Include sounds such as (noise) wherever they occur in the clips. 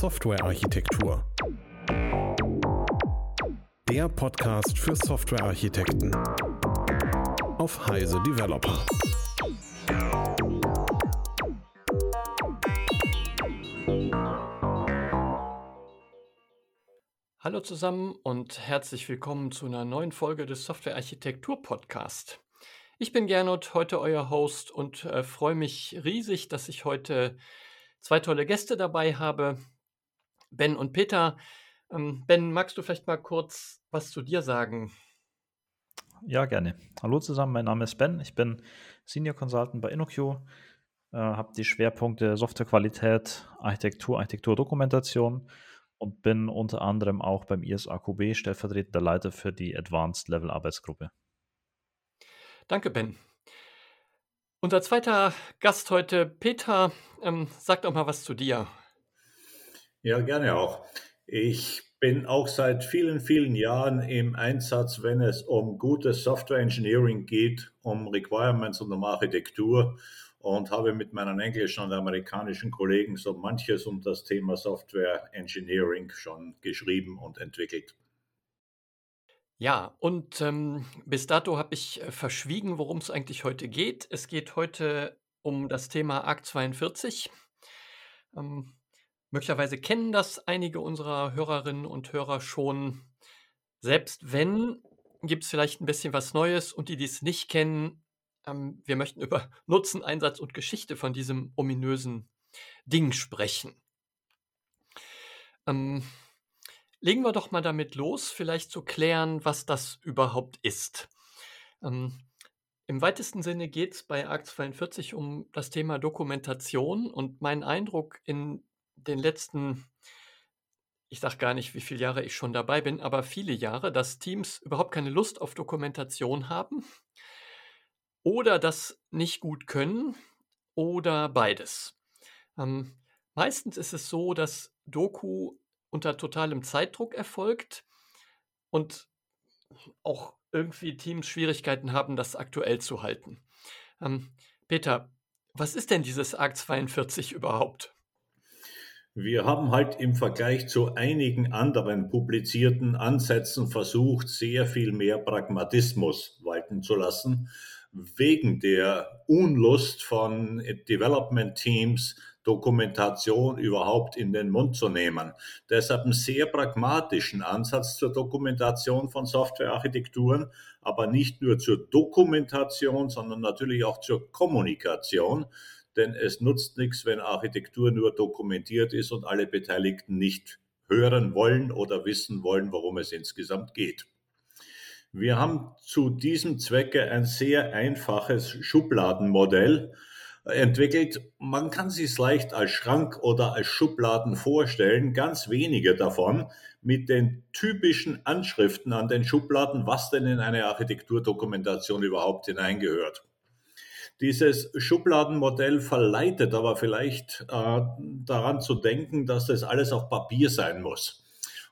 Softwarearchitektur. Der Podcast für Softwarearchitekten auf Heise Developer. Hallo zusammen und herzlich willkommen zu einer neuen Folge des Softwarearchitektur Podcast. Ich bin Gernot, heute euer Host und äh, freue mich riesig, dass ich heute zwei tolle Gäste dabei habe, Ben und Peter. Ähm, ben, magst du vielleicht mal kurz was zu dir sagen? Ja, gerne. Hallo zusammen, mein Name ist Ben. Ich bin Senior Consultant bei InnoQ, äh, habe die Schwerpunkte Softwarequalität, Architektur, Architekturdokumentation und bin unter anderem auch beim ISAQB stellvertretender Leiter für die Advanced Level Arbeitsgruppe. Danke, Ben. Unser zweiter Gast heute, Peter, ähm, sag doch mal was zu dir. Ja, gerne auch. Ich bin auch seit vielen, vielen Jahren im Einsatz, wenn es um gutes Software Engineering geht, um Requirements und um Architektur und habe mit meinen englischen und amerikanischen Kollegen so manches um das Thema Software Engineering schon geschrieben und entwickelt. Ja, und ähm, bis dato habe ich äh, verschwiegen, worum es eigentlich heute geht. Es geht heute um das Thema ARC 42. Ähm, möglicherweise kennen das einige unserer Hörerinnen und Hörer schon. Selbst wenn, gibt es vielleicht ein bisschen was Neues und die, die es nicht kennen, ähm, wir möchten über (laughs) Nutzen, Einsatz und Geschichte von diesem ominösen Ding sprechen. Ähm, Legen wir doch mal damit los, vielleicht zu klären, was das überhaupt ist. Ähm, Im weitesten Sinne geht es bei ARC 42 um das Thema Dokumentation und mein Eindruck in den letzten, ich sage gar nicht, wie viele Jahre ich schon dabei bin, aber viele Jahre, dass Teams überhaupt keine Lust auf Dokumentation haben oder das nicht gut können oder beides. Ähm, meistens ist es so, dass Doku unter totalem Zeitdruck erfolgt und auch irgendwie Teams Schwierigkeiten haben, das aktuell zu halten. Ähm, Peter, was ist denn dieses ARC 42 überhaupt? Wir haben halt im Vergleich zu einigen anderen publizierten Ansätzen versucht, sehr viel mehr Pragmatismus walten zu lassen, wegen der Unlust von Development Teams, Dokumentation überhaupt in den Mund zu nehmen. Deshalb einen sehr pragmatischen Ansatz zur Dokumentation von Softwarearchitekturen, aber nicht nur zur Dokumentation, sondern natürlich auch zur Kommunikation. Denn es nutzt nichts, wenn Architektur nur dokumentiert ist und alle Beteiligten nicht hören wollen oder wissen wollen, worum es insgesamt geht. Wir haben zu diesem Zwecke ein sehr einfaches Schubladenmodell, entwickelt. Man kann sich es leicht als Schrank oder als Schubladen vorstellen, ganz wenige davon mit den typischen Anschriften an den Schubladen, was denn in eine Architekturdokumentation überhaupt hineingehört. Dieses Schubladenmodell verleitet aber vielleicht äh, daran zu denken, dass das alles auf Papier sein muss.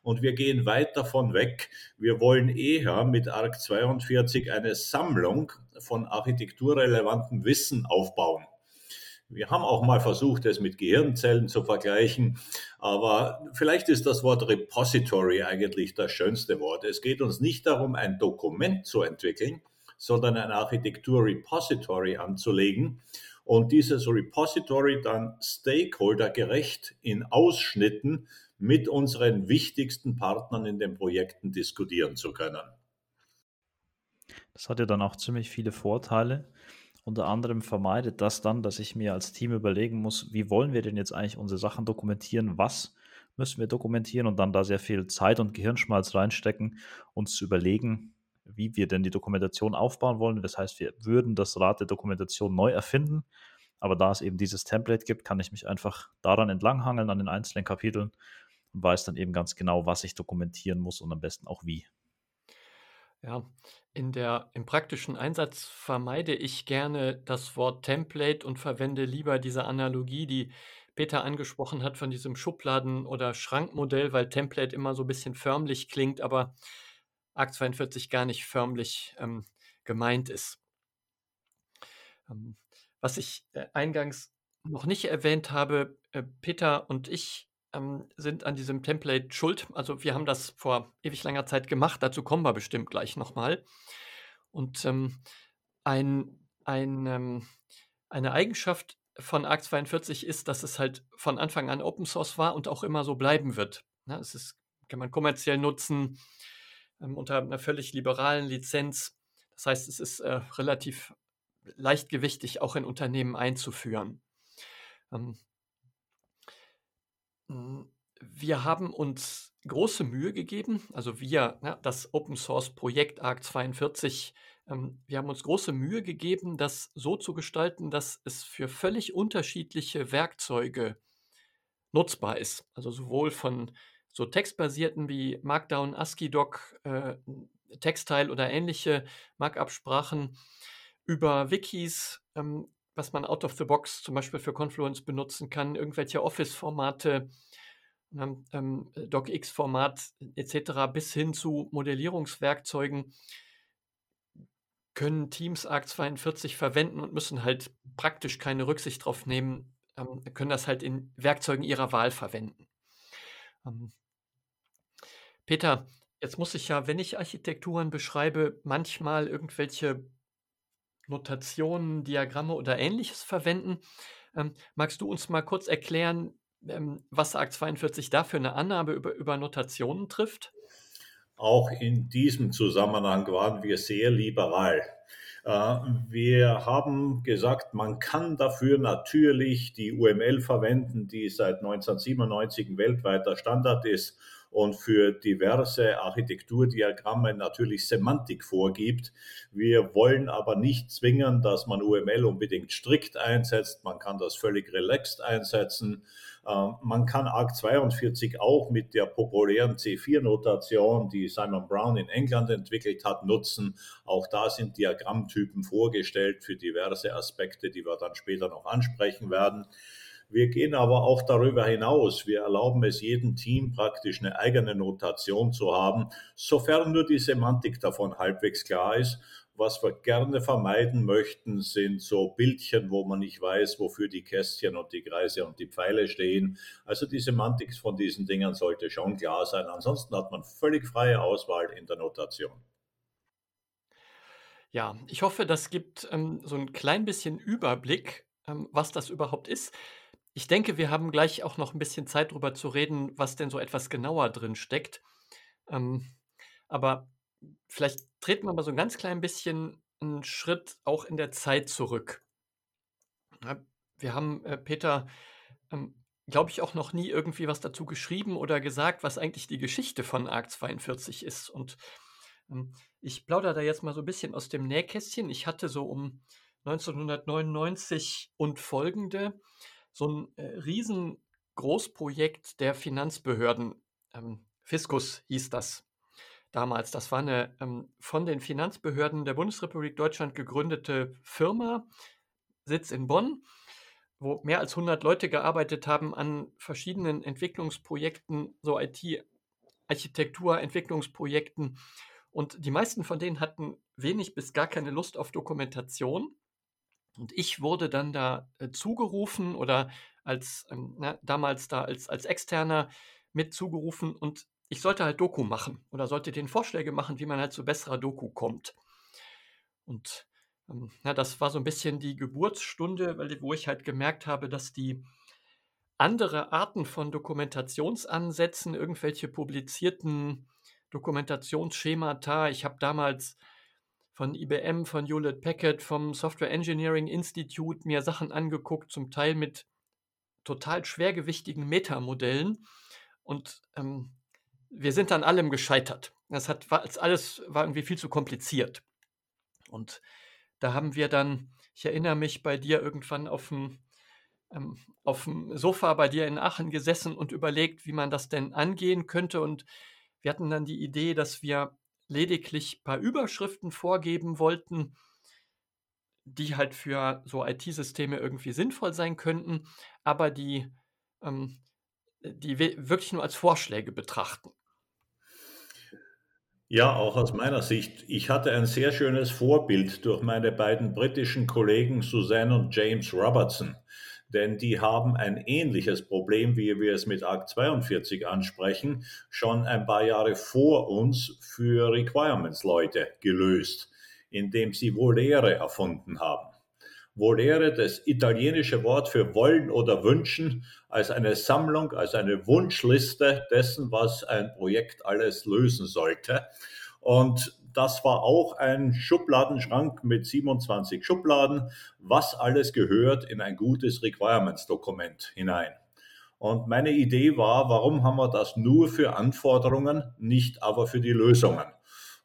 Und wir gehen weit davon weg. Wir wollen eher mit ARC 42 eine Sammlung von architekturrelevantem Wissen aufbauen. Wir haben auch mal versucht, es mit Gehirnzellen zu vergleichen, aber vielleicht ist das Wort Repository eigentlich das schönste Wort. Es geht uns nicht darum, ein Dokument zu entwickeln, sondern ein Architektur-Repository anzulegen und dieses Repository dann stakeholdergerecht in Ausschnitten mit unseren wichtigsten Partnern in den Projekten diskutieren zu können. Das hat ja dann auch ziemlich viele Vorteile unter anderem vermeidet das dann, dass ich mir als Team überlegen muss, wie wollen wir denn jetzt eigentlich unsere Sachen dokumentieren, was müssen wir dokumentieren und dann da sehr viel Zeit und Gehirnschmalz reinstecken, uns zu überlegen, wie wir denn die Dokumentation aufbauen wollen. Das heißt, wir würden das Rad der Dokumentation neu erfinden, aber da es eben dieses Template gibt, kann ich mich einfach daran entlanghangeln an den einzelnen Kapiteln und weiß dann eben ganz genau, was ich dokumentieren muss und am besten auch wie. Ja, in der im praktischen Einsatz vermeide ich gerne das Wort Template und verwende lieber diese Analogie, die Peter angesprochen hat von diesem Schubladen oder Schrankmodell, weil Template immer so ein bisschen förmlich klingt, aber ARC 42 gar nicht förmlich, ähm, gemeint ist. Ähm, was ich, äh, eingangs noch nicht erwähnt habe, äh, Peter und ich ähm, sind an diesem Template schuld. Also wir haben das vor ewig langer Zeit gemacht, dazu kommen wir bestimmt gleich nochmal. Und ähm, ein, ein, ähm, eine Eigenschaft von ARC 42 ist, dass es halt von Anfang an Open Source war und auch immer so bleiben wird. Ja, es ist, kann man kommerziell nutzen unter einer völlig liberalen Lizenz. Das heißt, es ist äh, relativ leichtgewichtig auch in Unternehmen einzuführen. Ähm, hm, wir haben uns große Mühe gegeben, also wir, ja, das Open Source Projekt ARC 42, ähm, wir haben uns große Mühe gegeben, das so zu gestalten, dass es für völlig unterschiedliche Werkzeuge nutzbar ist. Also sowohl von so textbasierten wie Markdown, ASCII-Doc, äh, Textile oder ähnliche Markup-Sprachen über Wikis, ähm, was man out of the box zum Beispiel für Confluence benutzen kann, irgendwelche Office-Formate, ähm, ähm DocX-Format etc. bis hin zu Modellierungswerkzeugen können Teams ARC 42 verwenden und müssen halt praktisch keine Rücksicht drauf nehmen, ähm, können das halt in Werkzeugen ihrer Wahl verwenden. Ähm, Peter, jetzt muss ich ja, wenn ich Architekturen beschreibe, manchmal irgendwelche Notationen, Diagramme oder ähnliches verwenden. Ähm, magst du uns mal kurz erklären, ähm, was ARC 42 da für eine Annahme über, über Notationen trifft? Auch in diesem Zusammenhang waren wir sehr liberal. Äh, wir haben gesagt, man kann dafür natürlich die UML verwenden, die seit 1997 ein weltweiter Standard ist und für diverse Architekturdiagramme natürlich Semantik vorgibt. Wir wollen aber nicht zwingen, dass man UML unbedingt strikt einsetzt. Man kann das völlig relaxed einsetzen. Ähm, man kann ARC 42 auch mit der populären C4-Notation, die Simon Brown in England entwickelt hat, nutzen. Auch da sind Diagrammtypen vorgestellt für diverse Aspekte, die wir dann später noch ansprechen werden. Wir gehen aber auch darüber hinaus. Wir erlauben es jedem Team praktisch eine eigene Notation zu haben, sofern nur die Semantik davon halbwegs klar ist. Was wir gerne vermeiden möchten, sind so Bildchen, wo man nicht weiß, wofür die Kästchen und die Kreise und die Pfeile stehen. Also die Semantik von diesen Dingern sollte schon klar sein. Ansonsten hat man völlig freie Auswahl in der Notation. Ja, ich hoffe, das gibt ähm, so ein klein bisschen Überblick, ähm, was das überhaupt ist. Ich denke, wir haben gleich auch noch ein bisschen Zeit, darüber zu reden, was denn so etwas genauer drin steckt. Ähm, aber vielleicht treten wir mal so ein ganz klein bisschen einen Schritt auch in der Zeit zurück. Wir haben, äh, Peter, ähm, glaube ich, auch noch nie irgendwie was dazu geschrieben oder gesagt, was eigentlich die Geschichte von ARC 42 ist. Und ähm, ich plaudere da jetzt mal so ein bisschen aus dem Nähkästchen. Ich hatte so um 1999 und folgende so ein äh, riesen der Finanzbehörden. Ähm, Fiskus hieß das damals. Das war eine ähm, von den Finanzbehörden der Bundesrepublik Deutschland gegründete Firma, Sitz in Bonn, wo mehr als 100 Leute gearbeitet haben an verschiedenen Entwicklungsprojekten, so IT-Architektur, Entwicklungsprojekten. Und die meisten von denen hatten wenig bis gar keine Lust auf Dokumentation. Und ich wurde dann da äh, zugerufen oder als ähm, na, damals da als, als Externer mit zugerufen und ich sollte halt Doku machen oder sollte den Vorschläge machen, wie man halt zu besserer Doku kommt. Und ähm, na, das war so ein bisschen die Geburtsstunde, weil, wo ich halt gemerkt habe, dass die andere Arten von Dokumentationsansätzen, irgendwelche publizierten Dokumentationsschemata, ich habe damals von IBM, von Hewlett Packard, vom Software Engineering Institute mir Sachen angeguckt, zum Teil mit total schwergewichtigen Metamodellen. Und ähm, wir sind an allem gescheitert. Das hat, war, alles war irgendwie viel zu kompliziert. Und da haben wir dann, ich erinnere mich, bei dir irgendwann auf dem, ähm, auf dem Sofa bei dir in Aachen gesessen und überlegt, wie man das denn angehen könnte. Und wir hatten dann die Idee, dass wir lediglich ein paar Überschriften vorgeben wollten, die halt für so IT-Systeme irgendwie sinnvoll sein könnten, aber die, ähm, die wirklich nur als Vorschläge betrachten. Ja, auch aus meiner Sicht. Ich hatte ein sehr schönes Vorbild durch meine beiden britischen Kollegen Suzanne und James Robertson. Denn die haben ein ähnliches Problem, wie wir es mit Akt 42 ansprechen, schon ein paar Jahre vor uns für Requirements-Leute gelöst, indem sie Volere erfunden haben. Volere, das italienische Wort für wollen oder wünschen, als eine Sammlung, als eine Wunschliste dessen, was ein Projekt alles lösen sollte. Und das war auch ein Schubladenschrank mit 27 Schubladen, was alles gehört in ein gutes Requirements-Dokument hinein. Und meine Idee war, warum haben wir das nur für Anforderungen, nicht aber für die Lösungen?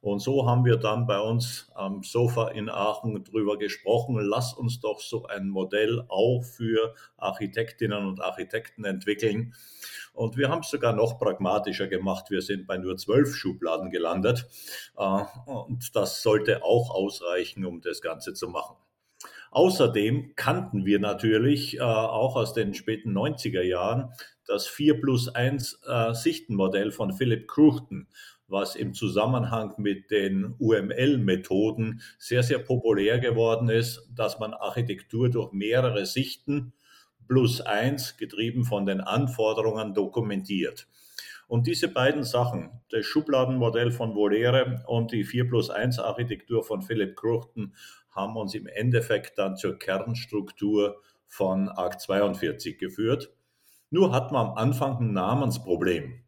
Und so haben wir dann bei uns am Sofa in Aachen drüber gesprochen, lass uns doch so ein Modell auch für Architektinnen und Architekten entwickeln. Und wir haben es sogar noch pragmatischer gemacht. Wir sind bei nur zwölf Schubladen gelandet. Äh, und das sollte auch ausreichen, um das Ganze zu machen. Außerdem kannten wir natürlich äh, auch aus den späten 90er Jahren das 4 plus 1 äh, Sichtenmodell von Philipp Kruchten was im Zusammenhang mit den UML-Methoden sehr, sehr populär geworden ist, dass man Architektur durch mehrere Sichten plus eins, getrieben von den Anforderungen, dokumentiert. Und diese beiden Sachen, das Schubladenmodell von Volere und die 4 plus 1 Architektur von Philipp Kruchten, haben uns im Endeffekt dann zur Kernstruktur von ARC 42 geführt. Nur hat man am Anfang ein Namensproblem.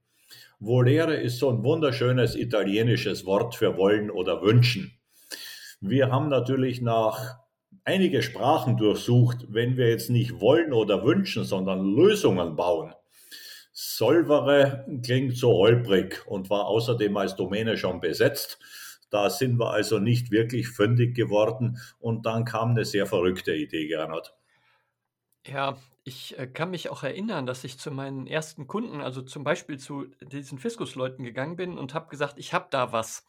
Volere ist so ein wunderschönes italienisches Wort für wollen oder wünschen. Wir haben natürlich nach einige Sprachen durchsucht, wenn wir jetzt nicht wollen oder wünschen, sondern Lösungen bauen. Solvere klingt so holprig und war außerdem als Domäne schon besetzt. Da sind wir also nicht wirklich fündig geworden und dann kam eine sehr verrückte Idee, Gernot. Ja, ich äh, kann mich auch erinnern, dass ich zu meinen ersten Kunden, also zum Beispiel zu diesen Fiskusleuten gegangen bin und habe gesagt, ich habe da was.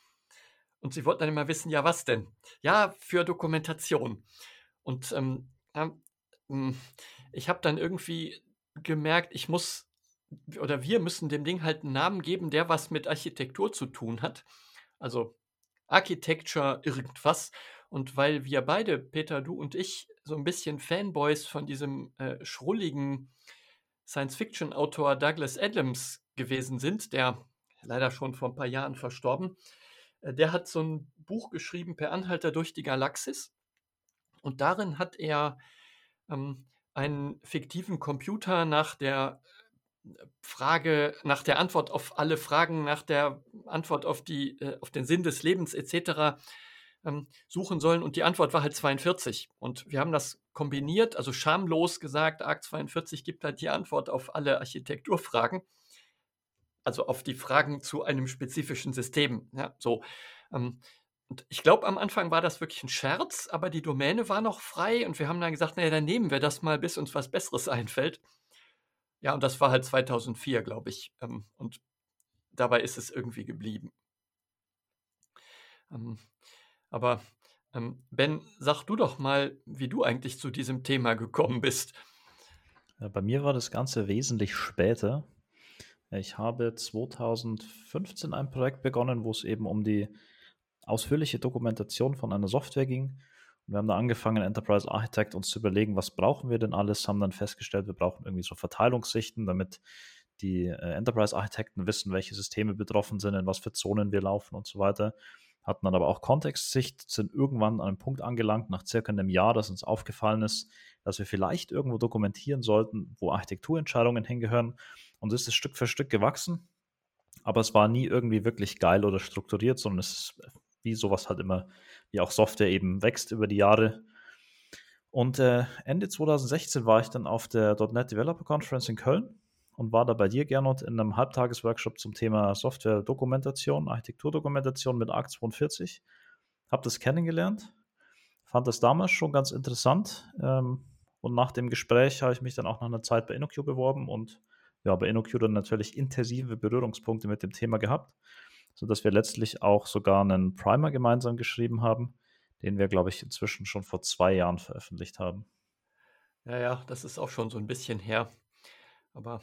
Und sie wollten dann immer wissen, ja, was denn? Ja, für Dokumentation. Und ähm, hm, ich habe dann irgendwie gemerkt, ich muss oder wir müssen dem Ding halt einen Namen geben, der was mit Architektur zu tun hat. Also Architecture irgendwas. Und weil wir beide, Peter, du und ich, so ein bisschen Fanboys von diesem äh, schrulligen Science-Fiction-Autor Douglas Adams gewesen sind, der leider schon vor ein paar Jahren verstorben, der hat so ein Buch geschrieben, Per Anhalter durch die Galaxis. Und darin hat er ähm, einen fiktiven Computer nach der Frage, nach der Antwort auf alle Fragen, nach der Antwort auf, die, äh, auf den Sinn des Lebens etc ähm, suchen sollen und die Antwort war halt 42. Und wir haben das kombiniert, also schamlos gesagt, ARC 42 gibt halt die Antwort auf alle Architekturfragen, also auf die Fragen zu einem spezifischen System. Ja, so. Ähm, und ich glaube, am Anfang war das wirklich ein Scherz, aber die Domäne war noch frei und wir haben dann gesagt, naja, dann nehmen wir das mal, bis uns was Besseres (laughs) einfällt. Ja, und das war halt 2004, glaube ich. Ähm, und dabei ist es irgendwie geblieben. Ähm, aber ähm, Ben, sag du doch mal, wie du eigentlich zu diesem Thema gekommen bist. Bei mir war das Ganze wesentlich später. Ich habe 2015 ein Projekt begonnen, wo es eben um die ausführliche Dokumentation von einer Software ging. Und wir haben da angefangen, Enterprise Architect uns zu überlegen, was brauchen wir denn alles, haben dann festgestellt, wir brauchen irgendwie so Verteilungssichten, damit die äh, Enterprise Architekten wissen, welche Systeme betroffen sind, in was für Zonen wir laufen und so weiter hatten dann aber auch Kontextsicht, sind irgendwann an einem Punkt angelangt, nach circa einem Jahr, dass uns aufgefallen ist, dass wir vielleicht irgendwo dokumentieren sollten, wo Architekturentscheidungen hingehören. Und es ist Stück für Stück gewachsen, aber es war nie irgendwie wirklich geil oder strukturiert, sondern es ist wie sowas halt immer, wie auch Software eben wächst über die Jahre. Und äh, Ende 2016 war ich dann auf der .NET Developer Conference in Köln und war da bei dir, Gernot, in einem Halbtagesworkshop zum Thema Software-Dokumentation, Architekturdokumentation mit ARC 42. Hab das kennengelernt, fand das damals schon ganz interessant. Ähm, und nach dem Gespräch habe ich mich dann auch nach einer Zeit bei InnoQ beworben und ja, bei InnoQ dann natürlich intensive Berührungspunkte mit dem Thema gehabt, sodass wir letztlich auch sogar einen Primer gemeinsam geschrieben haben, den wir, glaube ich, inzwischen schon vor zwei Jahren veröffentlicht haben. Ja, ja, das ist auch schon so ein bisschen her. Aber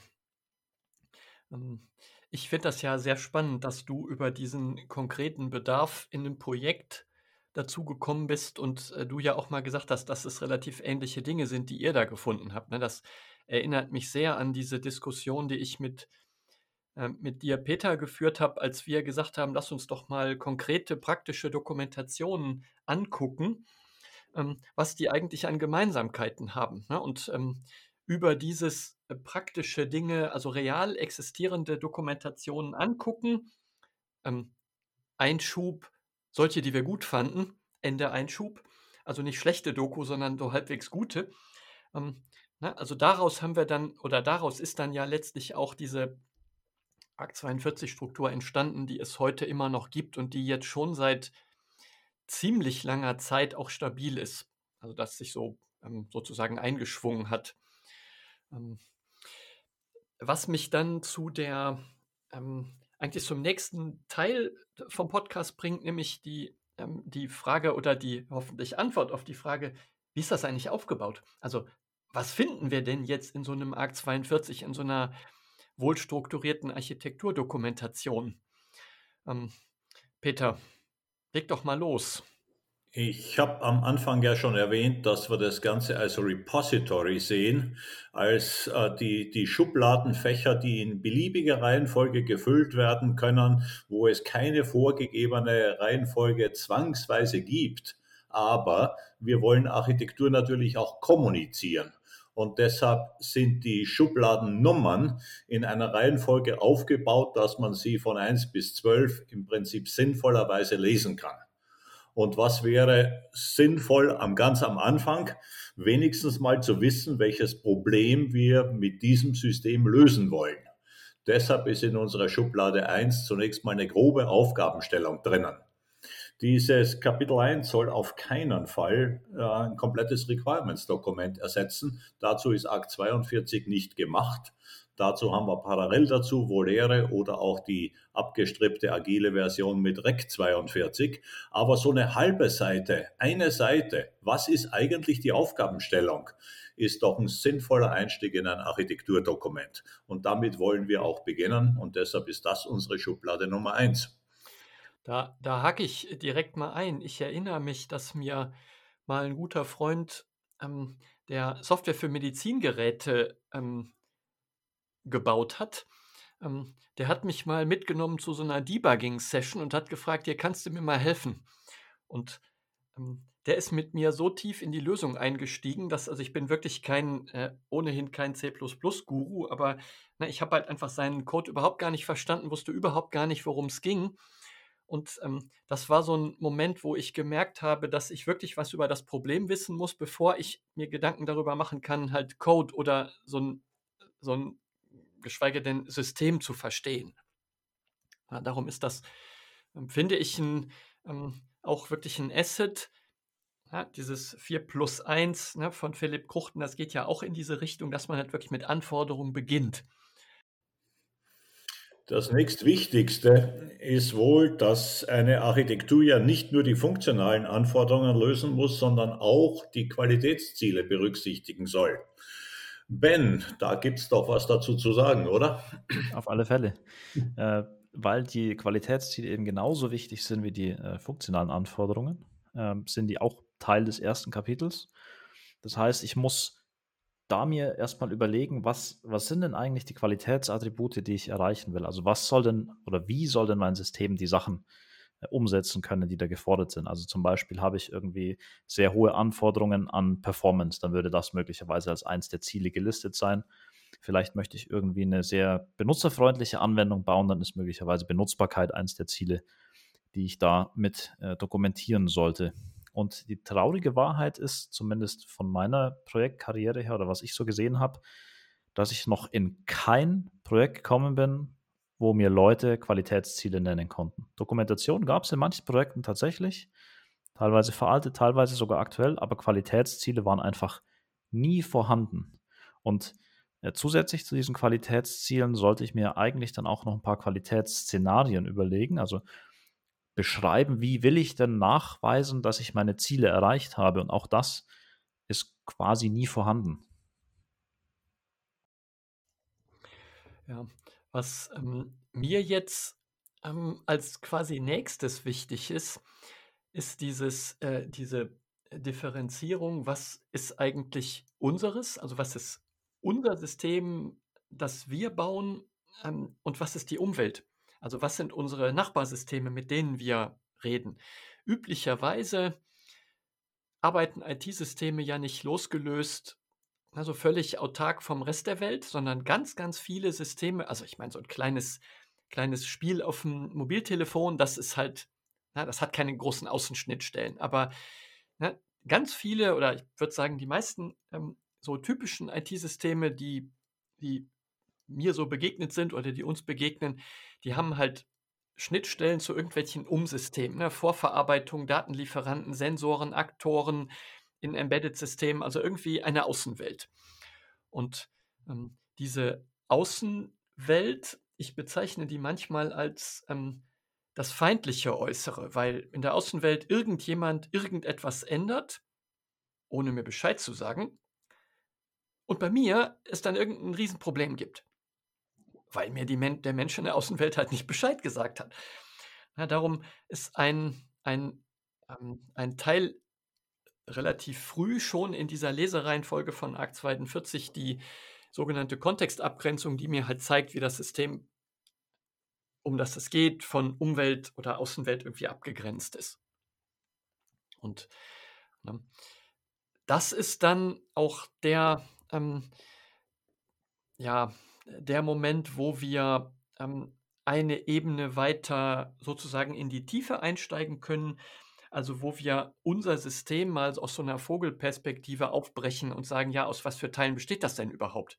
ähm, ich finde das ja sehr spannend, dass du über diesen konkreten Bedarf in 'nem Projekt dazu gekommen bist und äh, du ja auch mal gesagt hast, dass es relativ ähnliche Dinge sind, die ihr da gefunden habt. Ne? Das erinnert mich sehr an diese Diskussion, die ich mit, äh, mit dir, Peter, geführt habe, als wir gesagt haben, lass uns doch mal konkrete, praktische Dokumentationen angucken, ähm, was die eigentlich an Gemeinsamkeiten haben. Ne? Und ähm, über dieses äh, praktische Dinge, also real existierende Dokumentationen angucken, ähm, Einschub, solche, die wir gut fanden, Ende Einschub. Also nicht schlechte Doku, sondern so halbwegs gute. Ähm, na, ne, also daraus haben wir dann, oder daraus ist dann ja letztlich auch diese ARC 42 Struktur entstanden, die es heute immer noch gibt und die jetzt schon seit ziemlich langer Zeit auch stabil ist. Also dass sich so ähm, sozusagen eingeschwungen hat. Ähm, was mich dann zu der ähm, eigentlich zum nächsten Teil vom Podcast bringt, nämlich die, ähm, die Frage oder die hoffentlich Antwort auf die Frage, wie ist das eigentlich aufgebaut? Also, was finden wir denn jetzt in so einem ARC 42, in so einer wohlstrukturierten Architekturdokumentation? Ähm, Peter, leg doch mal los. Ich habe am Anfang ja schon erwähnt, dass wir das Ganze als Repository sehen, als äh, die, die Schubladenfächer, die in beliebiger Reihenfolge gefüllt werden können, wo es keine vorgegebene Reihenfolge zwangsweise gibt. Aber wir wollen Architektur natürlich auch kommunizieren. Und deshalb sind die Schubladennummern in einer Reihenfolge aufgebaut, dass man sie von 1 bis 12 im Prinzip sinnvollerweise lesen kann. Und was wäre sinnvoll am ganz am Anfang, wenigstens mal zu wissen, welches Problem wir mit diesem System lösen wollen. Deshalb ist in unserer Schublade 1 zunächst mal eine grobe Aufgabenstellung drinnen. Dieses Kapitel 1 soll auf keinen Fall äh, ein komplettes Requirements-Dokument ersetzen. Dazu ist Akt 42 nicht gemacht. Dazu haben wir parallel dazu Volere oder auch die abgestrippte agile Version mit Rec 42. Aber so eine halbe Seite, eine Seite, was ist eigentlich die Aufgabenstellung, ist doch ein sinnvoller Einstieg in ein Architekturdokument. Und damit wollen wir auch beginnen. Und deshalb ist das unsere Schublade Nummer eins. Da, da hake ich direkt mal ein. Ich erinnere mich, dass mir mal ein guter Freund ähm, der Software für Medizingeräte ähm, gebaut hat. Ähm, der hat mich mal mitgenommen zu so einer Debugging-Session und hat gefragt, hier kannst du mir mal helfen. Und ähm, der ist mit mir so tief in die Lösung eingestiegen, dass, also ich bin wirklich kein, äh, ohnehin kein C++-Guru, aber na, ich habe halt einfach seinen Code überhaupt gar nicht verstanden, wusste überhaupt gar nicht, worum es ging. Und ähm, das war so ein Moment, wo ich gemerkt habe, dass ich wirklich was über das Problem wissen muss, bevor ich mir Gedanken darüber machen kann, halt Code oder so ein, so ein geschweige denn System zu verstehen. Ja, darum ist das, ähm, finde ich, ein, ähm, auch wirklich ein Asset. Ja, dieses 4 plus 1 ne, von Philipp Kruchten, das geht ja auch in diese Richtung, dass man halt wirklich mit Anforderungen beginnt. Das nächstwichtigste ist wohl, dass eine Architektur ja nicht nur die funktionalen Anforderungen lösen muss, sondern auch die Qualitätsziele berücksichtigen soll. Ben, da gibt es doch was dazu zu sagen, oder? Auf alle Fälle. äh, weil die Qualitätsziele eben genauso wichtig sind wie die äh, funktionalen Anforderungen, äh, sind die auch Teil des ersten Kapitels. Das heißt, ich muss da mir erstmal überlegen, was, was sind denn eigentlich die Qualitätsattribute, die ich erreichen will? Also was soll denn oder wie soll denn mein System die Sachen äh, umsetzen können, die da gefordert sind. Also zum Beispiel habe ich irgendwie sehr hohe Anforderungen an Performance, dann würde das möglicherweise als eins der Ziele gelistet sein. Vielleicht möchte ich irgendwie eine sehr benutzerfreundliche Anwendung bauen, dann ist möglicherweise Benutzbarkeit eins der Ziele, die ich da mit äh, dokumentieren sollte. Und die traurige Wahrheit ist, zumindest von meiner Projektkarriere her oder was ich so gesehen habe, dass ich noch in kein Projekt gekommen bin, wo mir Leute Qualitätsziele nennen konnten. Dokumentation gab es in manchen Projekten tatsächlich, teilweise veraltet, teilweise sogar aktuell, aber Qualitätsziele waren einfach nie vorhanden. Und äh, zusätzlich zu diesen Qualitätszielen sollte ich mir eigentlich dann auch noch ein paar Qualitätsszenarien überlegen, also beschreiben, wie will ich denn nachweisen, dass ich meine Ziele erreicht habe. Und auch das ist quasi nie vorhanden. Ja, was ähm, mir jetzt ähm, als quasi nächstes wichtig ist, ist dieses, äh, diese Differenzierung, was ist eigentlich unseres, also was ist unser System, das wir bauen ähm, und was ist die Umwelt? Also was sind unsere Nachbarsysteme, mit denen wir reden? Üblicherweise arbeiten IT-Systeme ja nicht losgelöst, also völlig autark vom Rest der Welt, sondern ganz, ganz viele Systeme, also ich meine, so ein kleines, kleines Spiel auf dem Mobiltelefon, das ist halt, na, das hat keine großen Außenschnittstellen, aber na, ganz viele oder ich würde sagen, die meisten ähm, so typischen IT-Systeme, die, die mir so begegnet sind oder die uns begegnen, die haben halt Schnittstellen zu irgendwelchen Umsystemen, ne? Vorverarbeitung, Datenlieferanten, Sensoren, Aktoren in Embedded-Systemen, also irgendwie eine Außenwelt. Und ähm, diese Außenwelt, ich bezeichne die manchmal als ähm, das feindliche Äußere, weil in der Außenwelt irgendjemand irgendetwas ändert, ohne mir Bescheid zu sagen, und bei mir es dann irgendein Riesenproblem gibt weil mir Men der Mensch in der Außenwelt halt nicht Bescheid gesagt hat. Ja, darum ist ein, ein, ähm, ein Teil relativ früh schon in dieser Lesereihenfolge von Akt 42 die sogenannte Kontextabgrenzung, die mir halt zeigt, wie das System, um das es geht, von Umwelt oder Außenwelt irgendwie abgegrenzt ist. Und ne, das ist dann auch der, ähm, ja, der Moment, wo wir ähm, eine Ebene weiter sozusagen in die Tiefe einsteigen können, also wo wir unser System mal aus so einer Vogelperspektive aufbrechen und sagen, ja, aus was für Teilen besteht das denn überhaupt?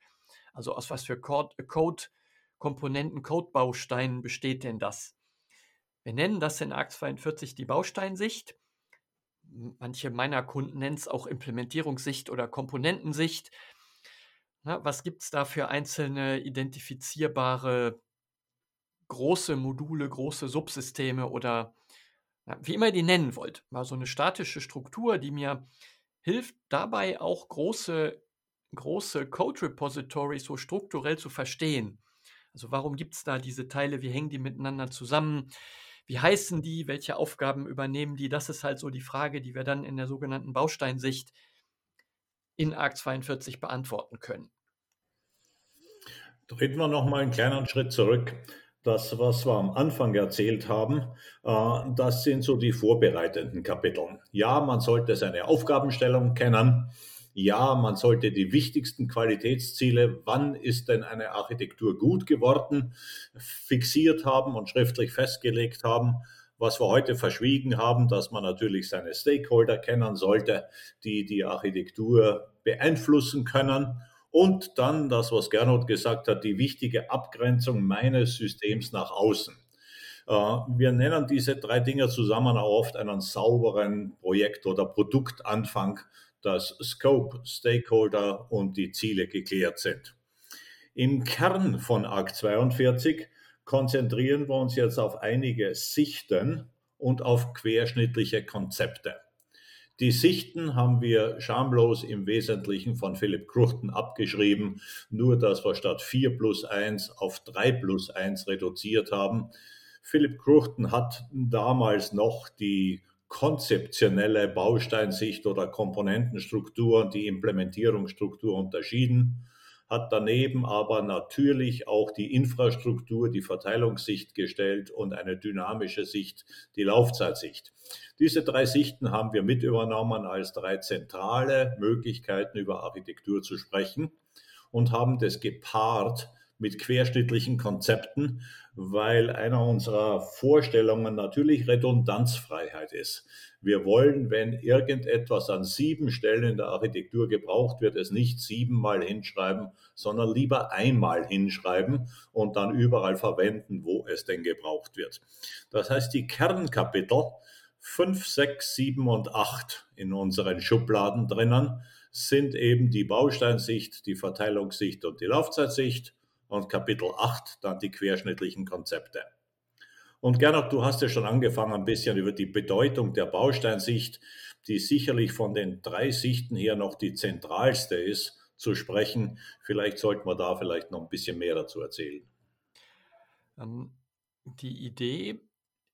Also aus was für Code-Komponenten, Code-Bausteinen besteht denn das? Wir nennen das in ARC 42 die Bausteinsicht. Manche meiner Kunden nennen es auch Implementierungssicht oder Komponentensicht. Na, was gibt es da für einzelne identifizierbare große Module, große Subsysteme oder ja, wie immer ihr die nennen wollt. Mal so eine statische Struktur, die mir hilft, dabei auch große, große Code-Repositories so strukturell zu verstehen. Also warum gibt es da diese Teile, wie hängen die miteinander zusammen, wie heißen die, welche Aufgaben übernehmen die, das ist halt so die Frage, die wir dann in der sogenannten Bausteinsicht in ARC 42 beantworten können. Treten wir noch mal einen kleinen Schritt zurück. Das, was wir am Anfang erzählt haben, äh, das sind so die vorbereitenden Kapitel. Ja, man sollte seine Aufgabenstellung kennen. Ja, man sollte die wichtigsten Qualitätsziele, wann ist denn eine Architektur gut geworden, fixiert haben und schriftlich festgelegt haben. Was wir heute verschwiegen haben, dass man natürlich seine Stakeholder kennen sollte, die die Architektur beeinflussen können. Und dann das, was Gernot gesagt hat, die wichtige Abgrenzung meines Systems nach außen. Äh, wir nennen diese drei Dinge zusammen auch oft einen sauberen Projekt- oder Produktanfang, dass Scope, Stakeholder und die Ziele geklärt sind. Im Kern von ARC 42 konzentrieren wir uns jetzt auf einige Sichten und auf querschnittliche Konzepte. Die Sichten haben wir schamlos im Wesentlichen von Philipp Kruchten abgeschrieben, nur dass wir statt 4 plus 1 auf 3 plus 1 reduziert haben. Philipp Kruchten hat damals noch die konzeptionelle Bausteinsicht oder Komponentenstruktur und die Implementierungsstruktur unterschieden hat daneben aber natürlich auch die Infrastruktur, die Verteilungssicht gestellt und eine dynamische Sicht, die Laufzeitsicht. Diese drei Sichten haben wir mit übernommen als drei zentrale Möglichkeiten über Architektur zu sprechen und haben das gepaart mit querschnittlichen Konzepten, weil einer unserer Vorstellungen natürlich Redundanzfreiheit ist. Wir wollen, wenn irgendetwas an sieben Stellen in der Architektur gebraucht wird, es nicht siebenmal hinschreiben, sondern lieber einmal hinschreiben und dann überall verwenden, wo es denn gebraucht wird. Das heißt, die Kernkapitel 5, 6, 7 und 8 in unseren Schubladen drinnen sind eben die Bausteinsicht, die Verteilungssicht und die Laufzeitsicht und Kapitel 8 dann die querschnittlichen Konzepte. Und Gernot, du hast ja schon angefangen, ein bisschen über die Bedeutung der Bausteinsicht, die sicherlich von den drei Sichten her noch die zentralste ist, zu sprechen. Vielleicht sollten wir da vielleicht noch ein bisschen mehr dazu erzählen. Ähm, die Idee,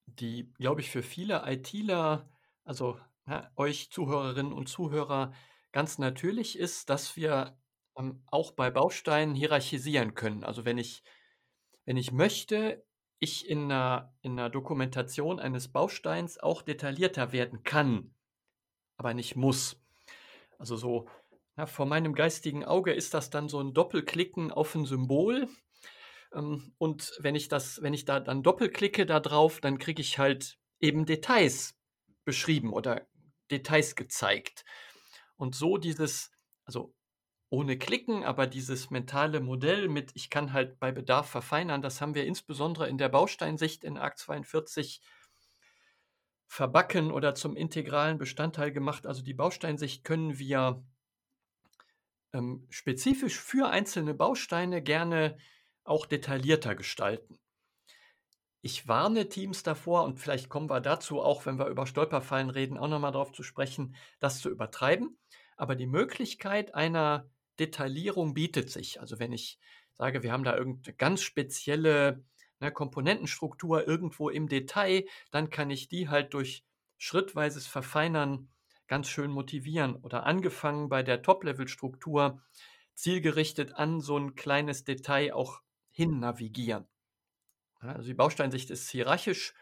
die, glaube ich, für viele ITler also ja, euch Zuhörerinnen und Zuhörer ganz natürlich ist, dass wir ähm, auch bei Bausteinen hierarchisieren können. Also wenn ich, wenn ich möchte, ich in einer, in einer Dokumentation eines Bausteins auch detaillierter werden kann, aber nicht muss. Also so ja, vor meinem geistigen Auge ist das dann so ein Doppelklicken auf ein Symbol. Ähm, und wenn ich das, wenn ich da dann doppelklicke da drauf, dann kriege ich halt eben Details beschrieben oder Details gezeigt. Und so dieses, also ohne Klicken, aber dieses mentale Modell mit, ich kann halt bei Bedarf verfeinern, das haben wir insbesondere in der Bausteinsicht in ARC 42 verbacken oder zum integralen Bestandteil gemacht. Also die Bausteinsicht können wir ähm, spezifisch für einzelne Bausteine gerne auch detaillierter gestalten. Ich warne Teams davor, und vielleicht kommen wir dazu auch, wenn wir über Stolperfallen reden, auch nochmal darauf zu sprechen, das zu übertreiben. Aber die Möglichkeit einer Detaillierung bietet sich. Also wenn ich sage, wir haben da irgendeine ganz spezielle ne, Komponentenstruktur irgendwo im Detail, dann kann ich die halt durch schrittweises Verfeinern ganz schön motivieren. Oder angefangen bei der Top-Level-Struktur zielgerichtet an so ein kleines Detail auch hin navigieren. also die Bausteinsicht ist hierarchisch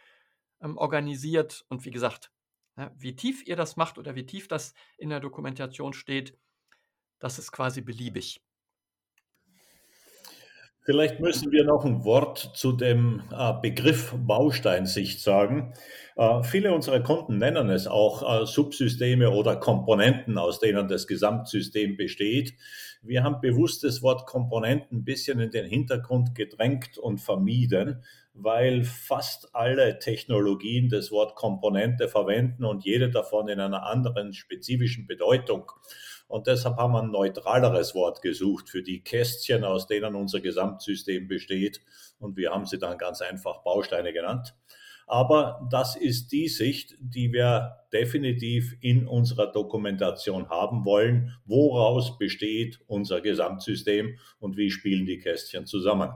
ähm, organisiert und wie gesagt, ja, wie tief ihr das macht oder wie tief das in der Dokumentation steht, das ist quasi beliebig. Vielleicht müssen wir noch ein Wort zu dem äh, Begriff Bausteinsicht sagen. Äh, viele unserer Kunden nennen es auch äh, Subsysteme oder Komponenten, aus denen das Gesamtsystem besteht. Wir haben bewusst das Wort Komponenten ein bisschen in den Hintergrund gedrängt und vermieden, weil fast alle Technologien das Wort Komponente verwenden und jede davon in einer anderen spezifischen Bedeutung. Und deshalb haben wir ein neutraleres Wort gesucht für die Kästchen, aus denen unser Gesamtsystem besteht. Und wir haben sie dann ganz einfach Bausteine genannt. Aber das ist die Sicht, die wir definitiv in unserer Dokumentation haben wollen. Woraus besteht unser Gesamtsystem und wie spielen die Kästchen zusammen?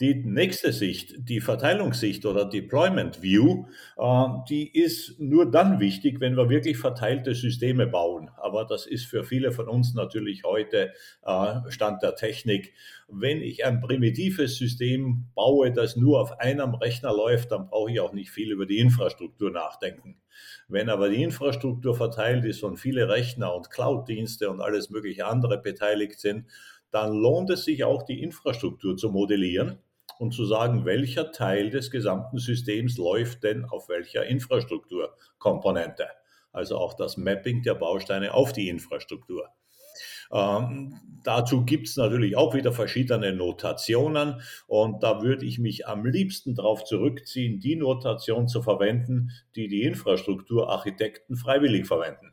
Die nächste Sicht, die Verteilungssicht oder Deployment View, äh, die ist nur dann wichtig, wenn wir wirklich verteilte Systeme bauen. Aber das ist für viele von uns natürlich heute äh, Stand der Technik. Wenn ich ein primitives System baue, das nur auf einem Rechner läuft, dann brauche ich auch nicht viel über die Infrastruktur nachdenken. Wenn aber die Infrastruktur verteilt ist und viele Rechner und Cloud-Dienste und alles mögliche andere beteiligt sind, dann lohnt es sich auch, die Infrastruktur zu modellieren und zu sagen, welcher Teil des gesamten Systems läuft denn auf welcher Infrastrukturkomponente. Also auch das Mapping der Bausteine auf die Infrastruktur. Ähm, dazu gibt es natürlich auch wieder verschiedene Notationen und da würde ich mich am liebsten darauf zurückziehen, die Notation zu verwenden, die die Infrastrukturarchitekten freiwillig verwenden.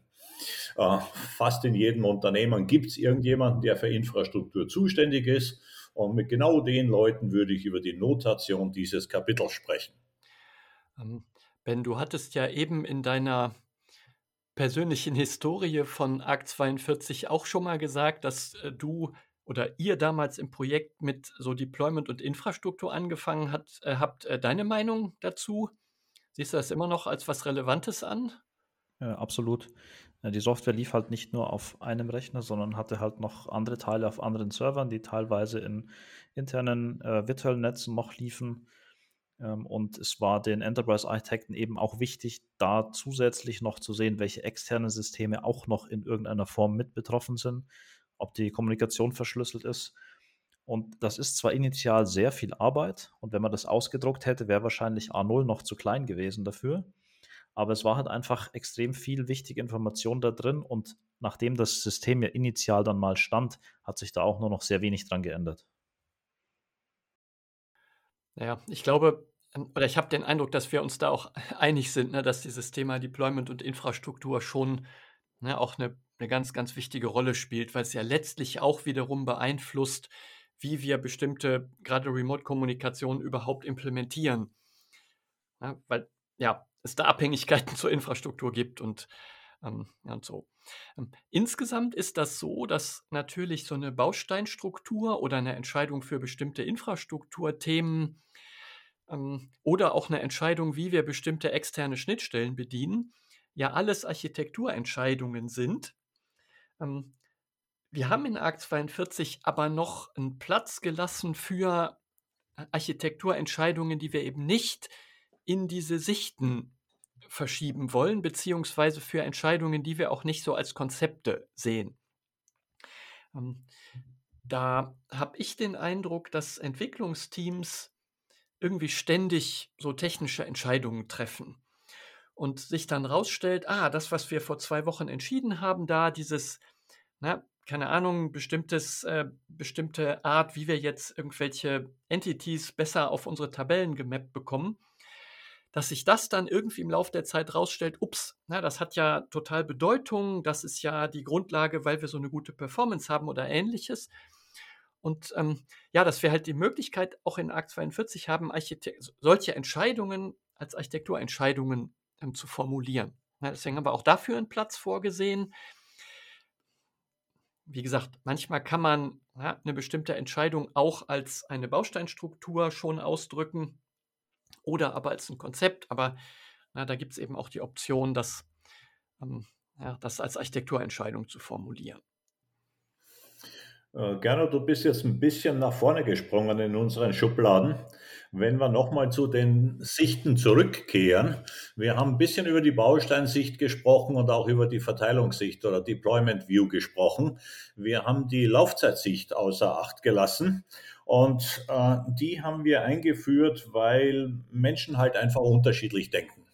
Äh, fast in jedem Unternehmen gibt es irgendjemanden, der für Infrastruktur zuständig ist und mit genau den Leuten würde ich über die Notation dieses Kapitels sprechen. Ähm, ben, du hattest ja eben in deiner persönlichen Historie von Akt 42 auch schon mal gesagt, dass äh, du oder ihr damals im Projekt mit so Deployment und Infrastruktur angefangen hat, äh, habt. Äh, deine Meinung dazu? Siehst du das immer noch als was Relevantes an? Ja, absolut. Die Software lief halt nicht nur auf einem Rechner, sondern hatte halt noch andere Teile auf anderen Servern, die teilweise in internen äh, virtuellen Netzen noch liefen. Ähm, und es war den Enterprise-Architekten eben auch wichtig, da zusätzlich noch zu sehen, welche externen Systeme auch noch in irgendeiner Form mit betroffen sind, ob die Kommunikation verschlüsselt ist. Und das ist zwar initial sehr viel Arbeit und wenn man das ausgedruckt hätte, wäre wahrscheinlich A0 noch zu klein gewesen dafür. Aber es war halt einfach extrem viel wichtige Information da drin und nachdem das System ja initial dann mal stand, hat sich da auch nur noch sehr wenig dran geändert. Ja, ich glaube, ähm, oder ich habe den Eindruck, dass wir uns da auch (laughs) einig sind, ne, dass dieses Thema Deployment und Infrastruktur schon ne, auch eine, eine ganz, ganz wichtige Rolle spielt, weil es ja letztlich auch wiederum beeinflusst, wie wir bestimmte, gerade Remote-Kommunikation überhaupt implementieren. Ja, weil, ja, es da Abhängigkeiten (laughs) zur Infrastruktur gibt und, ähm, ja, und so. Ähm, insgesamt ist das so, dass natürlich so eine Bausteinstruktur oder eine Entscheidung für bestimmte Infrastrukturthemen ähm, oder auch eine Entscheidung, wie wir bestimmte externe Schnittstellen bedienen, ja alles Architekturentscheidungen sind. Ähm, wir haben in ARC 42 aber noch einen Platz gelassen für Architekturentscheidungen, die wir eben nicht in diese Sichten verschieben wollen, beziehungsweise für Entscheidungen, die wir auch nicht so als Konzepte sehen. Ähm, da habe ich den Eindruck, dass Entwicklungsteams irgendwie ständig so technische Entscheidungen treffen und sich dann rausstellt, ah, das, was wir vor zwei Wochen entschieden haben, da dieses, na, keine Ahnung, bestimmtes, äh, bestimmte Art, wie wir jetzt irgendwelche Entities besser auf unsere Tabellen gemappt bekommen, dass sich das dann irgendwie im Laufe der Zeit rausstellt, ups, na, das hat ja total Bedeutung, das ist ja die Grundlage, weil wir so eine gute Performance haben oder ähnliches. Und ähm, ja, dass wir halt die Möglichkeit auch in Akt 42 haben, Architekt solche Entscheidungen als Architekturentscheidungen ähm, zu formulieren. Ja, deswegen haben wir auch dafür einen Platz vorgesehen. Wie gesagt, manchmal kann man ja, eine bestimmte Entscheidung auch als eine Bausteinstruktur schon ausdrücken oder aber als ein Konzept. Aber na, da gibt es eben auch die Option, das, ähm, ja, das als Architekturentscheidung zu formulieren. Äh, Gernot, du bist jetzt ein bisschen nach vorne gesprungen in unseren Schubladen. Wenn wir nochmal zu den Sichten zurückkehren, wir haben ein bisschen über die Bausteinsicht gesprochen und auch über die Verteilungssicht oder Deployment View gesprochen. Wir haben die Laufzeitsicht außer Acht gelassen und äh, die haben wir eingeführt, weil Menschen halt einfach unterschiedlich denken.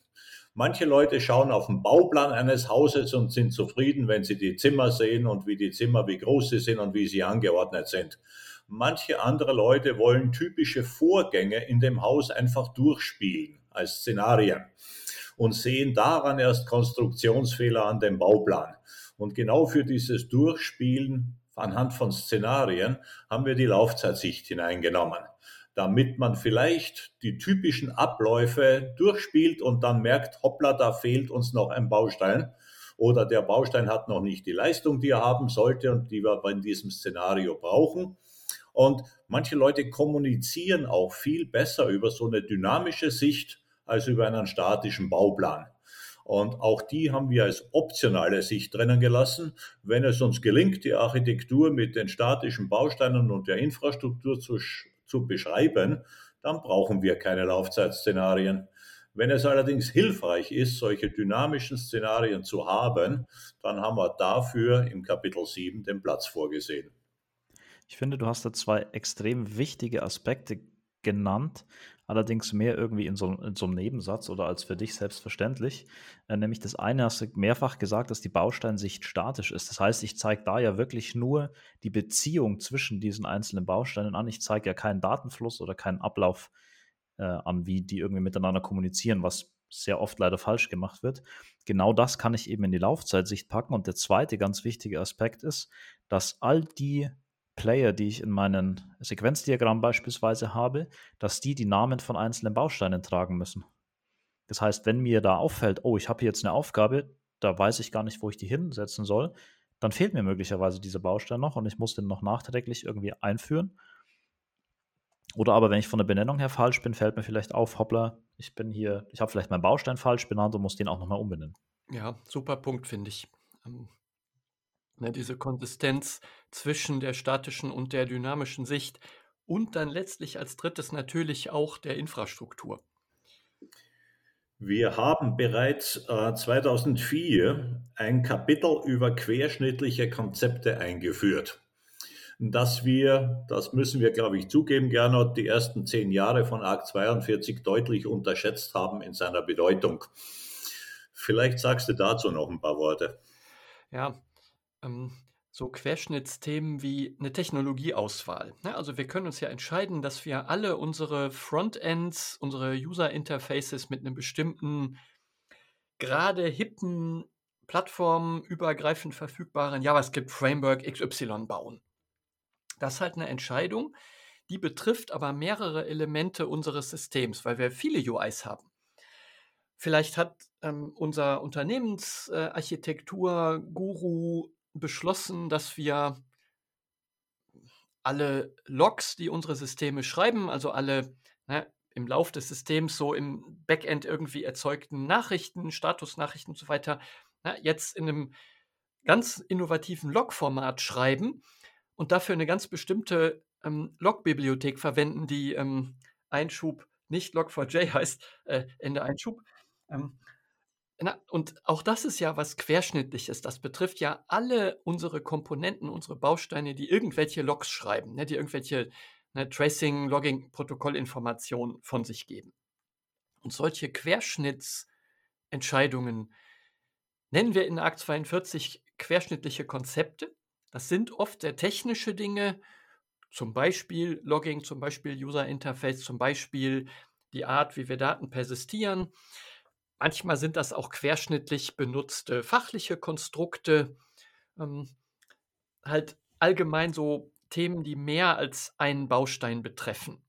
Manche Leute schauen auf den Bauplan eines Hauses und sind zufrieden, wenn sie die Zimmer sehen und wie die Zimmer, wie groß sie sind und wie sie angeordnet sind. Manche andere Leute wollen typische Vorgänge in dem Haus einfach durchspielen als Szenarien und sehen daran erst Konstruktionsfehler an dem Bauplan. Und genau für dieses Durchspielen anhand von Szenarien haben wir die Laufzeitsicht hineingenommen damit man vielleicht die typischen Abläufe durchspielt und dann merkt, hoppla, da fehlt uns noch ein Baustein oder der Baustein hat noch nicht die Leistung, die er haben sollte und die wir in diesem Szenario brauchen. Und manche Leute kommunizieren auch viel besser über so eine dynamische Sicht als über einen statischen Bauplan. Und auch die haben wir als optionale Sicht drinnen gelassen. Wenn es uns gelingt, die Architektur mit den statischen Bausteinen und der Infrastruktur zu zu beschreiben, dann brauchen wir keine Laufzeitszenarien. Wenn es allerdings hilfreich ist, solche dynamischen Szenarien zu haben, dann haben wir dafür im Kapitel 7 den Platz vorgesehen. Ich finde, du hast da zwei extrem wichtige Aspekte genannt, allerdings mehr irgendwie in so, in so einem Nebensatz oder als für dich selbstverständlich. Äh, nämlich das eine hast du mehrfach gesagt, dass die Bausteinsicht statisch ist. Das heißt, ich zeige da ja wirklich nur die Beziehung zwischen diesen einzelnen Bausteinen an. Ich zeige ja keinen Datenfluss oder keinen Ablauf äh, an, wie die irgendwie miteinander kommunizieren, was sehr oft leider falsch gemacht wird. Genau das kann ich eben in die Laufzeitsicht packen. Und der zweite ganz wichtige Aspekt ist, dass all die Player, die ich in meinem Sequenzdiagramm beispielsweise habe, dass die die Namen von einzelnen Bausteinen tragen müssen. Das heißt, wenn mir da auffällt, oh, ich habe hier jetzt eine Aufgabe, da weiß ich gar nicht, wo ich die hinsetzen soll, dann fehlt mir möglicherweise dieser Baustein noch und ich muss den noch nachträglich irgendwie einführen. Oder aber wenn ich von der Benennung her falsch bin, fällt mir vielleicht auf, hoppla, ich bin hier, ich habe vielleicht meinen Baustein falsch benannt und muss den auch nochmal umbenennen. Ja, super Punkt, finde ich. Ne, diese Konsistenz zwischen der statischen und der dynamischen Sicht und dann letztlich als drittes natürlich auch der Infrastruktur. Wir haben bereits äh, 2004 ein Kapitel über querschnittliche Konzepte eingeführt. Dass wir, das müssen wir, glaube ich, zugeben, Gernot, die ersten zehn Jahre von ARC 42 deutlich unterschätzt haben in seiner Bedeutung. Vielleicht sagst du dazu noch ein paar Worte. Ja, ähm, so Querschnittsthemen wie eine Technologieauswahl. Ne? Also wir können uns ja entscheiden, dass wir alle unsere Frontends, unsere User-Interfaces mit einem bestimmten gerade hippen, plattformübergreifend verfügbaren JavaScript-Framework XY bauen. Das ist halt eine Entscheidung, die betrifft aber mehrere Elemente unseres Systems, weil wir viele UIs haben. Vielleicht hat ähm, unser Unternehmensarchitektur-Guru beschlossen, dass wir alle Logs, die unsere Systeme schreiben, also alle ne, im Lauf des Systems so im Backend irgendwie erzeugten Nachrichten, Statusnachrichten und so weiter, na, jetzt in einem ganz innovativen Log-Format schreiben und dafür eine ganz bestimmte ähm, Log-Bibliothek verwenden, die ähm, Einschub nicht Log4j (laughs) heißt, äh, Ende Einschub. Ähm, na, und auch das ist ja was Querschnittliches. Das betrifft ja alle unsere Komponenten, unsere Bausteine, die irgendwelche Logs schreiben, ne, die irgendwelche ne, Tracing, Logging, Protokollinformationen von sich geben. Und solche Querschnittsentscheidungen nennen wir in ARC 42 querschnittliche Konzepte. Das sind oft sehr technische Dinge, zum Beispiel Logging, zum Beispiel User Interface, zum Beispiel die Art, wie wir Daten persistieren. Manchmal sind das auch querschnittlich benutzte fachliche Konstrukte, ähm, halt allgemein so Themen, die mehr als einen Baustein betreffen.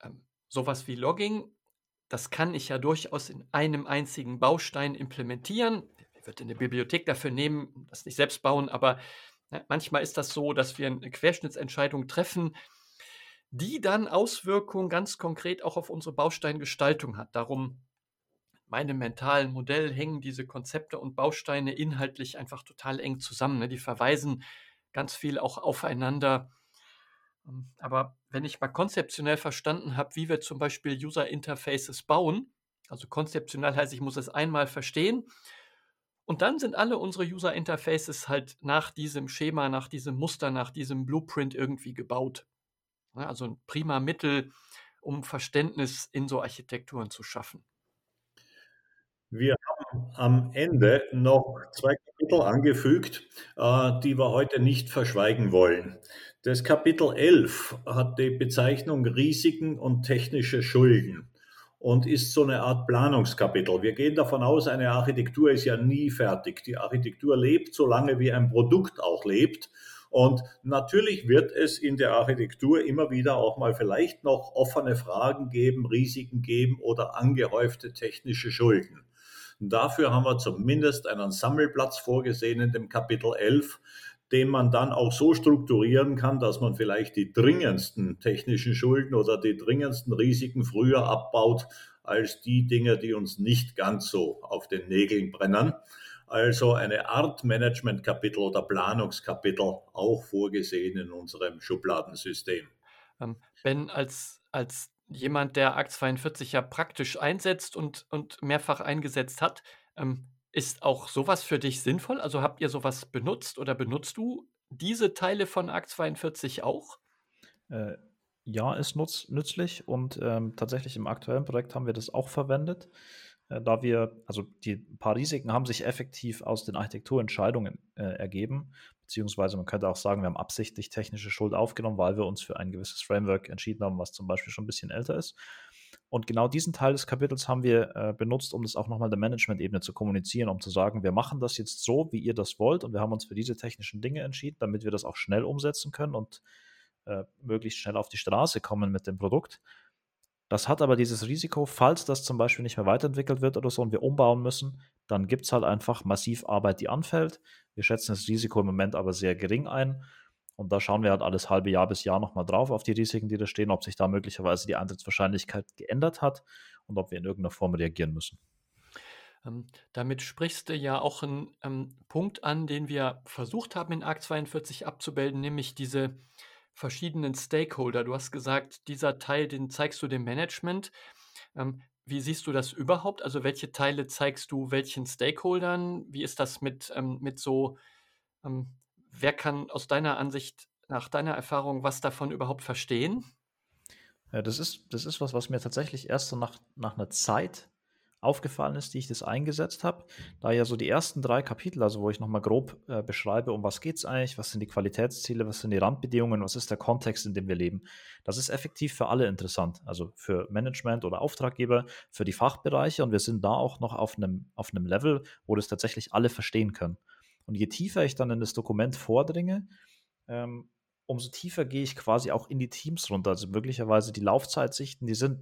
Ähm, sowas wie Logging, das kann ich ja durchaus in einem einzigen Baustein implementieren. Ich würde eine Bibliothek dafür nehmen, das nicht selbst bauen, aber ja, manchmal ist das so, dass wir eine Querschnittsentscheidung treffen, die dann Auswirkungen ganz konkret auch auf unsere Bausteingestaltung hat. Darum meinem mentalen Modell hängen diese Konzepte und Bausteine inhaltlich einfach total eng zusammen. Ne? Die verweisen ganz viel auch aufeinander. Ähm, aber wenn ich mal konzeptionell verstanden habe, wie wir zum Beispiel User Interfaces bauen, also konzeptionell heißt, ich muss es einmal verstehen. Und dann sind alle unsere User Interfaces halt nach diesem Schema, nach diesem Muster, nach diesem Blueprint irgendwie gebaut. Also ein prima Mittel, um Verständnis in so Architekturen zu schaffen. Wir haben am Ende noch zwei Kapitel angefügt, äh, die wir heute nicht verschweigen wollen. Das Kapitel 11 hat die Bezeichnung Risiken und technische Schulden und ist so eine Art Planungskapitel. Wir gehen davon aus, eine Architektur ist ja nie fertig. Die Architektur lebt so lange, wie ein Produkt auch lebt. Und natürlich wird es in der Architektur immer wieder auch mal vielleicht noch offene Fragen geben, Risiken geben oder angehäufte technische Schulden. Dafür haben wir zumindest einen Sammelplatz vorgesehen in dem Kapitel 11, den man dann auch so strukturieren kann, dass man vielleicht die dringendsten technischen Schulden oder die dringendsten Risiken früher abbaut als die Dinge, die uns nicht ganz so auf den Nägeln brennen. Also eine Art Management-Kapitel oder Planungskapitel auch vorgesehen in unserem Schubladensystem. Ähm, ben, als, als jemand, der ARC 42 ja praktisch einsetzt und, und mehrfach eingesetzt hat, ähm, ist auch sowas für dich sinnvoll? Also habt ihr sowas benutzt oder benutzt du diese Teile von ARC 42 auch? Äh, ja, ist nutz, nützlich und ähm, tatsächlich im aktuellen Projekt haben wir das auch verwendet, da wir, also die paar Risiken haben sich effektiv aus den Architekturentscheidungen äh, ergeben, Beziehungsweise man könnte auch sagen, wir haben absichtlich technische Schuld aufgenommen, weil wir uns für ein gewisses Framework entschieden haben, was zum Beispiel schon ein bisschen älter ist. Und genau diesen Teil des Kapitels haben wir äh, benutzt, um das auch nochmal der Management-Ebene zu kommunizieren, um zu sagen, wir machen das jetzt so, wie ihr das wollt und wir haben uns für diese technischen Dinge entschieden, damit wir das auch schnell umsetzen können und äh, möglichst schnell auf die Straße kommen mit dem Produkt. Das hat aber dieses Risiko, falls das zum Beispiel nicht mehr weiterentwickelt wird oder so und wir umbauen müssen, dann gibt es halt einfach massiv Arbeit, die anfällt. Wir schätzen das Risiko im Moment aber sehr gering ein. Und da schauen wir halt alles halbe Jahr bis Jahr nochmal drauf auf die Risiken, die da stehen, ob sich da möglicherweise die Eintrittswahrscheinlichkeit geändert hat und ob wir in irgendeiner Form reagieren müssen. Ähm, damit sprichst du ja auch einen ähm, Punkt an, den wir versucht haben in ARC 42 abzubilden, nämlich diese verschiedenen Stakeholder. Du hast gesagt, dieser Teil, den zeigst du dem Management. Ähm, wie siehst du das überhaupt? Also welche Teile zeigst du welchen Stakeholdern? Wie ist das mit, ähm, mit so, ähm, wer kann aus deiner Ansicht, nach deiner Erfahrung, was davon überhaupt verstehen? Ja, das ist, das ist was, was mir tatsächlich erst so nach, nach einer Zeit aufgefallen ist, die ich das eingesetzt habe. Da ja so die ersten drei Kapitel, also wo ich nochmal grob äh, beschreibe, um was geht es eigentlich, was sind die Qualitätsziele, was sind die Randbedingungen, was ist der Kontext, in dem wir leben. Das ist effektiv für alle interessant, also für Management oder Auftraggeber, für die Fachbereiche und wir sind da auch noch auf einem, auf einem Level, wo das tatsächlich alle verstehen können. Und je tiefer ich dann in das Dokument vordringe, ähm, umso tiefer gehe ich quasi auch in die Teams runter. Also möglicherweise die Laufzeitsichten, die sind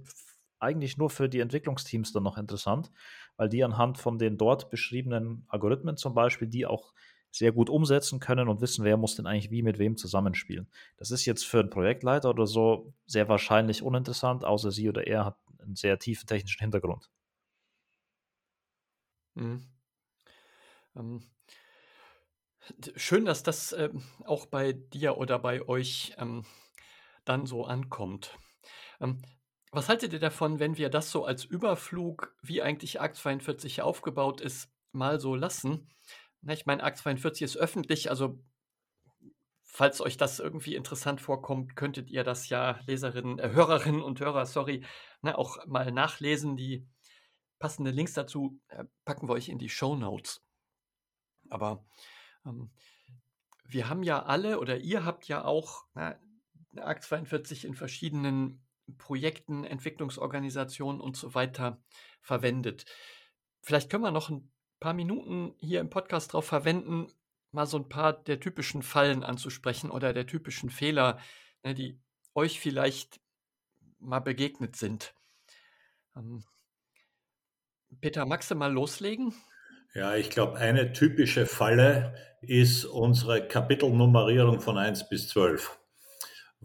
eigentlich nur für die Entwicklungsteams dann noch interessant, weil die anhand von den dort beschriebenen Algorithmen zum Beispiel, die auch sehr gut umsetzen können und wissen, wer muss denn eigentlich wie mit wem zusammenspielen. Das ist jetzt für einen Projektleiter oder so sehr wahrscheinlich uninteressant, außer sie oder er hat einen sehr tiefen technischen Hintergrund. Mhm. Ähm, schön, dass das ähm, auch bei dir oder bei euch ähm, dann so ankommt. Ähm, was haltet ihr davon, wenn wir das so als Überflug, wie eigentlich Akt 42 aufgebaut ist, mal so lassen? Na, ich meine, Akt 42 ist öffentlich, also falls euch das irgendwie interessant vorkommt, könntet ihr das ja Leserinnen, äh, Hörerinnen und Hörer, sorry, ne, auch mal nachlesen. Die passende Links dazu äh, packen wir euch in die Show Notes. Aber ähm, wir haben ja alle oder ihr habt ja auch na, Akt 42 in verschiedenen Projekten, Entwicklungsorganisationen und so weiter verwendet. Vielleicht können wir noch ein paar Minuten hier im Podcast darauf verwenden, mal so ein paar der typischen Fallen anzusprechen oder der typischen Fehler, ne, die euch vielleicht mal begegnet sind. Ähm, Peter, magst du mal loslegen? Ja, ich glaube, eine typische Falle ist unsere Kapitelnummerierung von 1 bis 12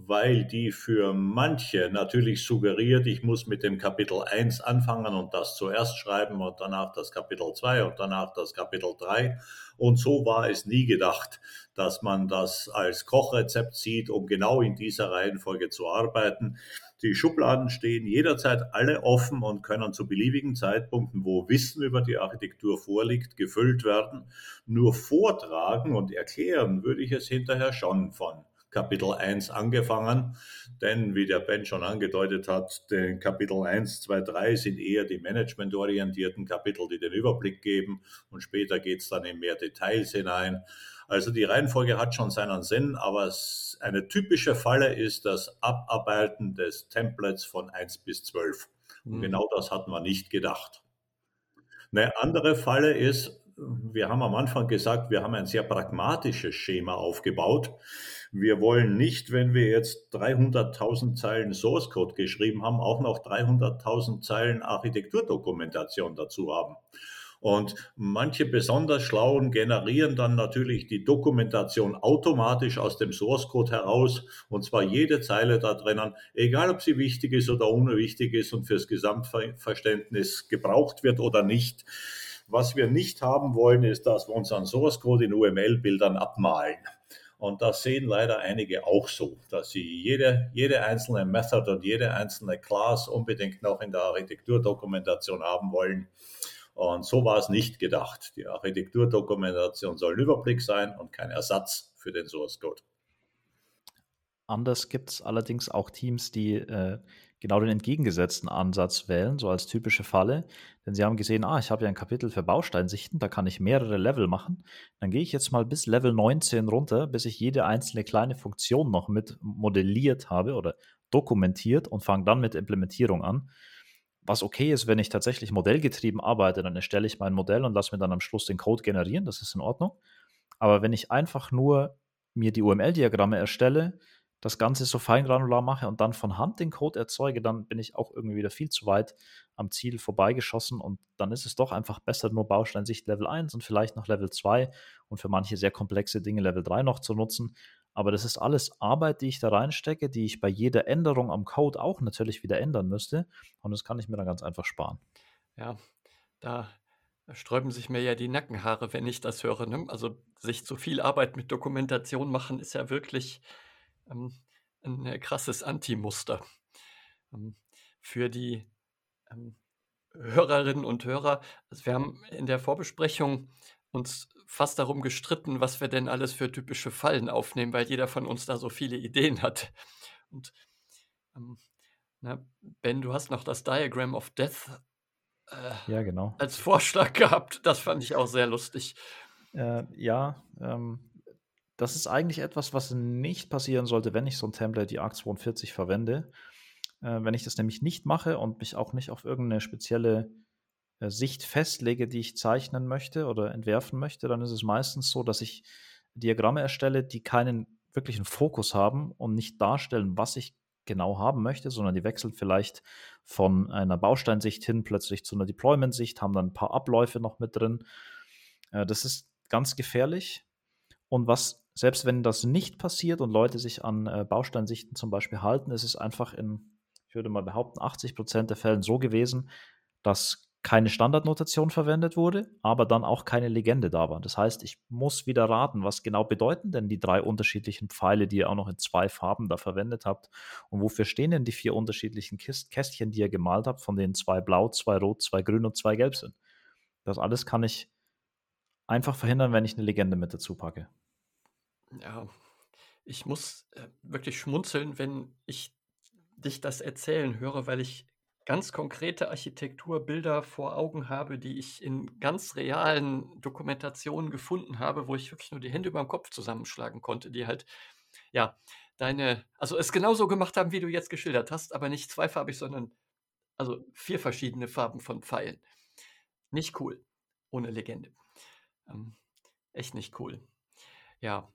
weil die für manche natürlich suggeriert, ich muss mit dem Kapitel 1 anfangen und das zuerst schreiben und danach das Kapitel 2 und danach das Kapitel 3. Und so war es nie gedacht, dass man das als Kochrezept sieht, um genau in dieser Reihenfolge zu arbeiten. Die Schubladen stehen jederzeit alle offen und können zu beliebigen Zeitpunkten, wo Wissen über die Architektur vorliegt, gefüllt werden. Nur vortragen und erklären würde ich es hinterher schon von Kapitel 1 angefangen, denn wie der Ben schon angedeutet hat, den Kapitel 1, 2, 3 sind eher die managementorientierten Kapitel, die den Überblick geben und später geht es dann in mehr Details hinein. Also die Reihenfolge hat schon seinen Sinn, aber eine typische Falle ist das Abarbeiten des Templates von 1 bis 12. Und mhm. genau das hat man nicht gedacht. Eine andere Falle ist, wir haben am Anfang gesagt, wir haben ein sehr pragmatisches Schema aufgebaut. Wir wollen nicht, wenn wir jetzt 300.000 Zeilen Source Code geschrieben haben, auch noch 300.000 Zeilen Architekturdokumentation dazu haben. Und manche besonders schlauen generieren dann natürlich die Dokumentation automatisch aus dem Source Code heraus. Und zwar jede Zeile da drinnen, egal ob sie wichtig ist oder unwichtig ist und fürs Gesamtverständnis gebraucht wird oder nicht. Was wir nicht haben wollen, ist, dass wir unseren Source Code in UML-Bildern abmalen. Und das sehen leider einige auch so, dass sie jede, jede einzelne Method und jede einzelne Class unbedingt noch in der Architekturdokumentation haben wollen. Und so war es nicht gedacht. Die Architekturdokumentation soll ein Überblick sein und kein Ersatz für den Source Code. Anders gibt es allerdings auch Teams, die äh, genau den entgegengesetzten Ansatz wählen, so als typische Falle. Denn sie haben gesehen, ah, ich habe ja ein Kapitel für Bausteinsichten, da kann ich mehrere Level machen. Dann gehe ich jetzt mal bis Level 19 runter, bis ich jede einzelne kleine Funktion noch mit modelliert habe oder dokumentiert und fange dann mit Implementierung an. Was okay ist, wenn ich tatsächlich modellgetrieben arbeite, dann erstelle ich mein Modell und lasse mir dann am Schluss den Code generieren, das ist in Ordnung. Aber wenn ich einfach nur mir die UML-Diagramme erstelle, das Ganze so feingranular mache und dann von Hand den Code erzeuge, dann bin ich auch irgendwie wieder viel zu weit am Ziel vorbeigeschossen und dann ist es doch einfach besser, nur Bausteinsicht Level 1 und vielleicht noch Level 2 und für manche sehr komplexe Dinge Level 3 noch zu nutzen. Aber das ist alles Arbeit, die ich da reinstecke, die ich bei jeder Änderung am Code auch natürlich wieder ändern müsste und das kann ich mir dann ganz einfach sparen. Ja, da sträuben sich mir ja die Nackenhaare, wenn ich das höre. Ne? Also sich zu viel Arbeit mit Dokumentation machen, ist ja wirklich ähm, ein äh, krasses Anti-Muster. Ähm, für die ähm, Hörerinnen und Hörer, also wir haben in der Vorbesprechung uns fast darum gestritten, was wir denn alles für typische Fallen aufnehmen, weil jeder von uns da so viele Ideen hat. Und ähm, na, Ben, du hast noch das Diagram of Death äh, ja, genau. als Vorschlag gehabt. Das fand ich auch sehr lustig. Äh, ja, ähm, das ist eigentlich etwas, was nicht passieren sollte, wenn ich so ein Template wie ARC42 verwende. Äh, wenn ich das nämlich nicht mache und mich auch nicht auf irgendeine spezielle äh, Sicht festlege, die ich zeichnen möchte oder entwerfen möchte, dann ist es meistens so, dass ich Diagramme erstelle, die keinen wirklichen Fokus haben und nicht darstellen, was ich genau haben möchte, sondern die wechseln vielleicht von einer Bausteinsicht hin plötzlich zu einer Deployment-Sicht, haben dann ein paar Abläufe noch mit drin. Äh, das ist ganz gefährlich, Und was, selbst wenn das nicht passiert und Leute sich an äh, Bausteinsichten zum Beispiel halten, ist es einfach in, ich würde mal behaupten, 80 Prozent der Fällen so gewesen, dass keine Standardnotation verwendet wurde, aber dann auch keine Legende da war. Das heißt, ich muss wieder raten, was genau bedeuten denn die drei unterschiedlichen Pfeile, die ihr auch noch in zwei Farben da verwendet habt und wofür stehen denn die vier unterschiedlichen Kästchen, die ihr gemalt habt, von denen zwei blau, zwei rot, zwei grün und zwei gelb sind. Das alles kann ich einfach verhindern, wenn ich eine Legende mit dazu packe. Ja, ich muss äh, wirklich schmunzeln, wenn ich dich das erzählen höre, weil ich ganz konkrete Architekturbilder vor Augen habe, die ich in ganz realen Dokumentationen gefunden habe, wo ich wirklich nur die Hände über dem Kopf zusammenschlagen konnte, die halt, ja, deine, also es genauso gemacht haben, wie du jetzt geschildert hast, aber nicht zweifarbig, sondern also vier verschiedene Farben von Pfeilen. Nicht cool, ohne Legende. Ähm, echt nicht cool. Ja.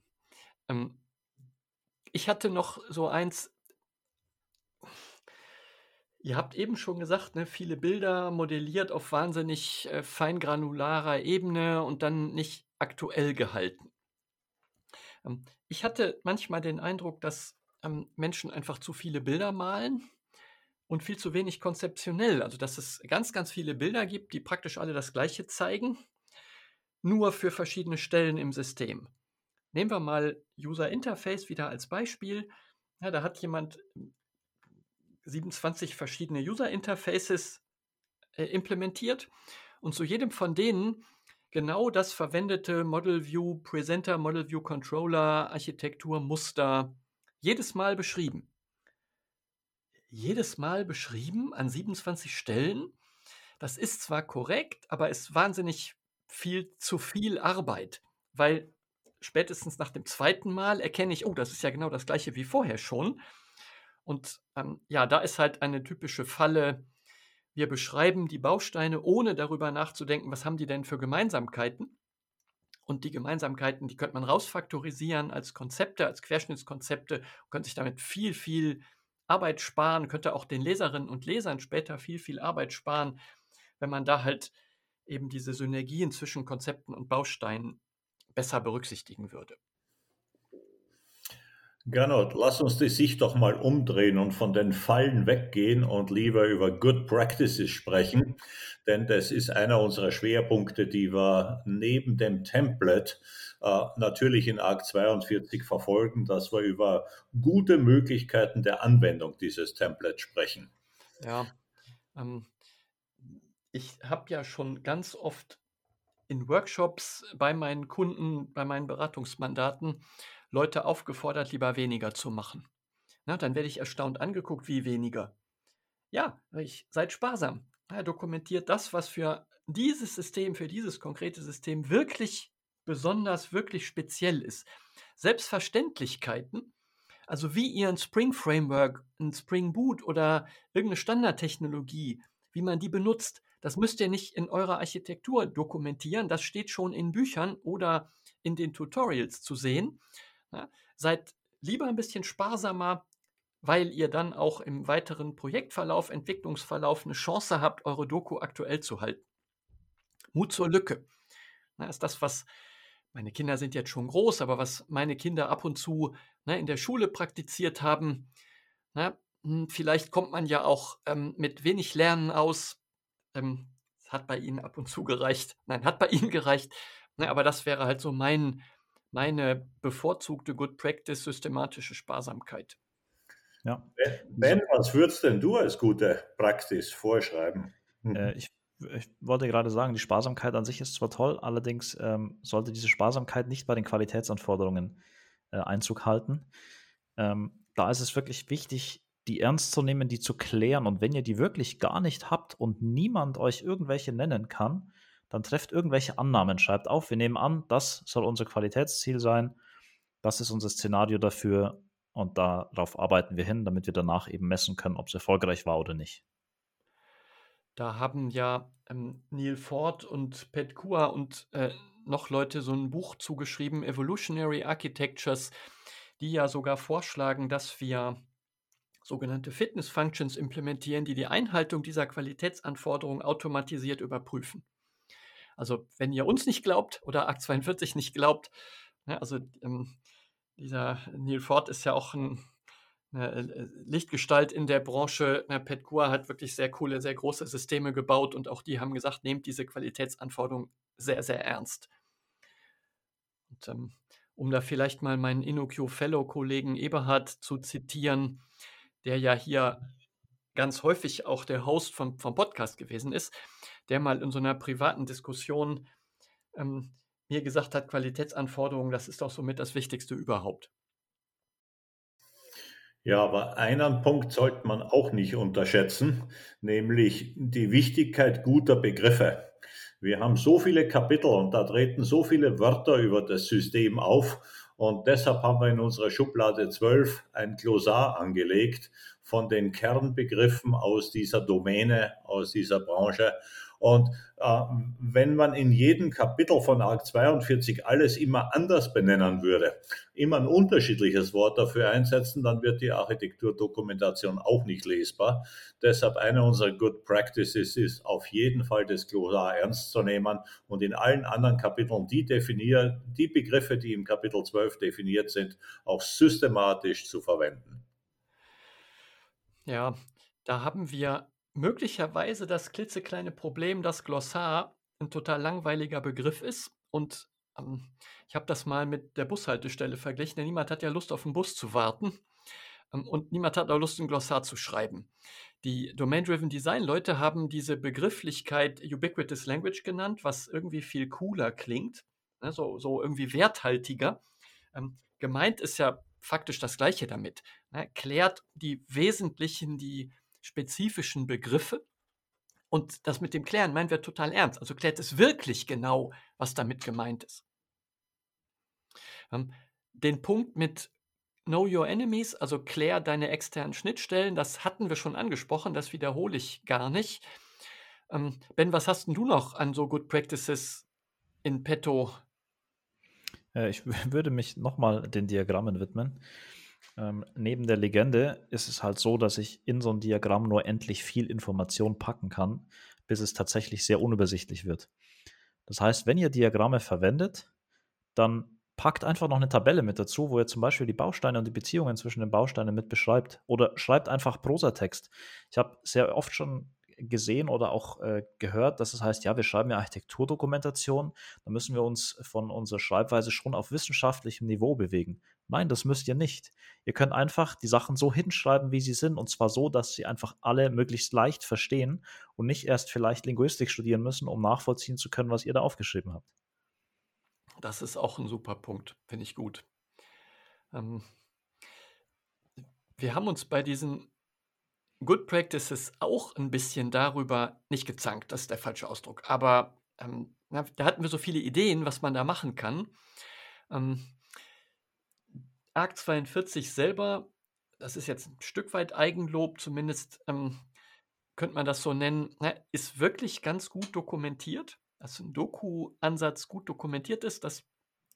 Ähm, ich hatte noch so eins, Ihr habt eben schon gesagt, ne, viele Bilder modelliert auf wahnsinnig äh, feingranularer Ebene und dann nicht aktuell gehalten. Ähm, ich hatte manchmal den Eindruck, dass ähm, Menschen einfach zu viele Bilder malen und viel zu wenig konzeptionell. Also, dass es ganz, ganz viele Bilder gibt, die praktisch alle das Gleiche zeigen, nur für verschiedene Stellen im System. Nehmen wir mal User Interface wieder als Beispiel. Ja, da hat jemand 27 verschiedene User Interfaces äh, implementiert und zu jedem von denen genau das verwendete Model View Presenter, Model View Controller, Architektur, Muster jedes Mal beschrieben. Jedes Mal beschrieben an 27 Stellen. Das ist zwar korrekt, aber ist wahnsinnig viel zu viel Arbeit, weil spätestens nach dem zweiten Mal erkenne ich, oh, das ist ja genau das gleiche wie vorher schon. Und ähm, ja, da ist halt eine typische Falle. Wir beschreiben die Bausteine, ohne darüber nachzudenken, was haben die denn für Gemeinsamkeiten. Und die Gemeinsamkeiten, die könnte man rausfaktorisieren als Konzepte, als Querschnittskonzepte, könnte sich damit viel, viel Arbeit sparen, könnte auch den Leserinnen und Lesern später viel, viel Arbeit sparen, wenn man da halt eben diese Synergien zwischen Konzepten und Bausteinen besser berücksichtigen würde. Gernot, lass uns die Sicht doch mal umdrehen und von den Fallen weggehen und lieber über Good Practices sprechen, denn das ist einer unserer Schwerpunkte, die wir neben dem Template äh, natürlich in ARC 42 verfolgen, dass wir über gute Möglichkeiten der Anwendung dieses Templates sprechen. Ja, ähm, ich habe ja schon ganz oft in Workshops bei meinen Kunden, bei meinen Beratungsmandaten Leute aufgefordert, lieber weniger zu machen. Na, dann werde ich erstaunt angeguckt, wie weniger. Ja, ich, seid sparsam. Ja, dokumentiert das, was für dieses System, für dieses konkrete System wirklich besonders, wirklich speziell ist. Selbstverständlichkeiten, also wie ihr ein Spring Framework, ein Spring Boot oder irgendeine Standardtechnologie, wie man die benutzt, das müsst ihr nicht in eurer Architektur dokumentieren. Das steht schon in Büchern oder in den Tutorials zu sehen. Ja, seid lieber ein bisschen sparsamer, weil ihr dann auch im weiteren Projektverlauf, Entwicklungsverlauf eine Chance habt, eure Doku aktuell zu halten. Mut zur Lücke. Das ist das, was meine Kinder sind jetzt schon groß, aber was meine Kinder ab und zu ne, in der Schule praktiziert haben. Na, hm, vielleicht kommt man ja auch ähm, mit wenig Lernen aus. Ähm, hat bei Ihnen ab und zu gereicht. Nein, hat bei Ihnen gereicht. Ne, aber das wäre halt so mein, meine bevorzugte Good Practice systematische Sparsamkeit. Ja. Ben, was würdest denn du als gute Praxis vorschreiben? Hm. Äh, ich, ich, wollte gerade sagen, die Sparsamkeit an sich ist zwar toll, allerdings ähm, sollte diese Sparsamkeit nicht bei den Qualitätsanforderungen äh, Einzug halten. Ähm, da ist es wirklich wichtig, die ernst zu nehmen, die zu klären. Und wenn ihr die wirklich gar nicht habt und niemand euch irgendwelche nennen kann, dann trefft irgendwelche Annahmen, schreibt auf, wir nehmen an, das soll unser Qualitätsziel sein, das ist unser Szenario dafür und darauf arbeiten wir hin, damit wir danach eben messen können, ob es erfolgreich war oder nicht. Da haben ja ähm, Neil Ford und Pat Kua und äh, noch Leute so ein Buch zugeschrieben, Evolutionary Architectures, die ja sogar vorschlagen, dass wir sogenannte Fitness Functions implementieren, die die Einhaltung dieser Qualitätsanforderungen automatisiert überprüfen. Also wenn ihr uns nicht glaubt oder Akt 42 nicht glaubt, Ja, also ähm, dieser Neil Ford ist ja auch ein, eine äh, Lichtgestalt in der Branche. Pat Kua hat wirklich sehr coole, sehr große Systeme gebaut und auch die haben gesagt, nehmt diese Qualitätsanforderungen sehr, sehr ernst. Und ähm, um da vielleicht mal meinen InnoQ Fellow-Kollegen Eberhard zu zitieren, der ja hier ganz häufig auch der Host vom, vom Podcast gewesen ist, der mal in so einer privaten Diskussion ähm, mir gesagt hat, Qualitätsanforderungen, das ist doch somit das Wichtigste überhaupt. Ja, aber einen Punkt sollte man auch nicht unterschätzen, nämlich die Wichtigkeit guter Begriffe. Wir haben so viele Kapitel und da treten so viele Wörter über das System auf und deshalb haben wir in unserer Schublade 12 ein Glossar angelegt von den Kernbegriffen aus dieser Domäne, aus dieser Branche. Und äh, wenn man in jedem Kapitel von ARC 42 alles immer anders benennen würde, immer ein unterschiedliches Wort dafür einsetzen, dann wird die Architekturdokumentation auch nicht lesbar. Deshalb eine unserer Good Practices ist auf jeden Fall das Glossar ernst zu nehmen und in allen anderen Kapiteln die definieren, die Begriffe, die im Kapitel 12 definiert sind, auch systematisch zu verwenden. Ja, da haben wir möglicherweise das klitzekleine Problem, dass Glossar ein total langweiliger Begriff ist und ähm, ich habe das mal mit der Bushaltestelle verglichen, denn niemand hat ja Lust auf den Bus zu warten ähm, und niemand hat auch Lust, ein Glossar zu schreiben. Die Domain-Driven Design-Leute haben diese Begrifflichkeit Ubiquitous Language genannt, was irgendwie viel cooler klingt, ne, so, so irgendwie werthaltiger. Ähm, gemeint ist ja faktisch das Gleiche damit. Ne? Klärt die wesentlichen, die spezifischen Begriffe. Und das mit dem Klären meinen wir total ernst. Also klärt es wirklich genau, was damit gemeint ist. Ähm, den Punkt mit Know Your Enemies, also klär deine externen Schnittstellen, das hatten wir schon angesprochen, das wiederhole ich gar nicht. Ähm, ben, was hast denn du noch an so Good Practices in petto? Äh, ich würde mich nochmal den Diagrammen widmen. Ähm, neben der Legende ist es halt so, dass ich in so ein Diagramm nur endlich viel Information packen kann, bis es tatsächlich sehr unübersichtlich wird. Das heißt, wenn ihr Diagramme verwendet, dann packt einfach noch eine Tabelle mit dazu, wo ihr zum Beispiel die Bausteine und die Beziehungen zwischen den Bausteinen mit beschreibt. Oder schreibt einfach Prosatext. Ich habe sehr oft schon gesehen oder auch äh, gehört, dass es heißt, ja, wir schreiben ja Architekturdokumentation, da müssen wir uns von unserer Schreibweise schon auf wissenschaftlichem Niveau bewegen. Nein, das müsst ihr nicht. Ihr könnt einfach die Sachen so hinschreiben, wie sie sind, und zwar so, dass sie einfach alle möglichst leicht verstehen und nicht erst vielleicht Linguistik studieren müssen, um nachvollziehen zu können, was ihr da aufgeschrieben habt. Das ist auch ein super Punkt, finde ich gut. Ähm, wir haben uns bei diesen Good Practices auch ein bisschen darüber nicht gezankt, das ist der falsche Ausdruck, aber ähm, da hatten wir so viele Ideen, was man da machen kann. Ähm, Arc 42 selber, das ist jetzt ein Stück weit Eigenlob, zumindest ähm, könnte man das so nennen, na, ist wirklich ganz gut dokumentiert. Dass ein Doku-Ansatz gut dokumentiert ist, das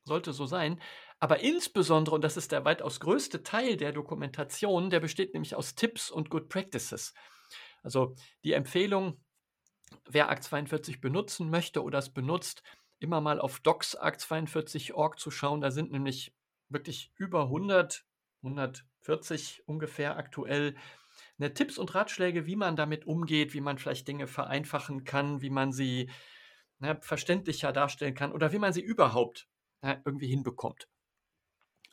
sollte so sein. Aber insbesondere, und das ist der weitaus größte Teil der Dokumentation, der besteht nämlich aus Tipps und Good Practices. Also die Empfehlung, wer Arc 42 benutzen möchte oder es benutzt, immer mal auf docs arc42.org zu schauen. Da sind nämlich wirklich über 100, 140 ungefähr aktuell ne, Tipps und Ratschläge, wie man damit umgeht, wie man vielleicht Dinge vereinfachen kann, wie man sie ne, verständlicher darstellen kann oder wie man sie überhaupt ne, irgendwie hinbekommt.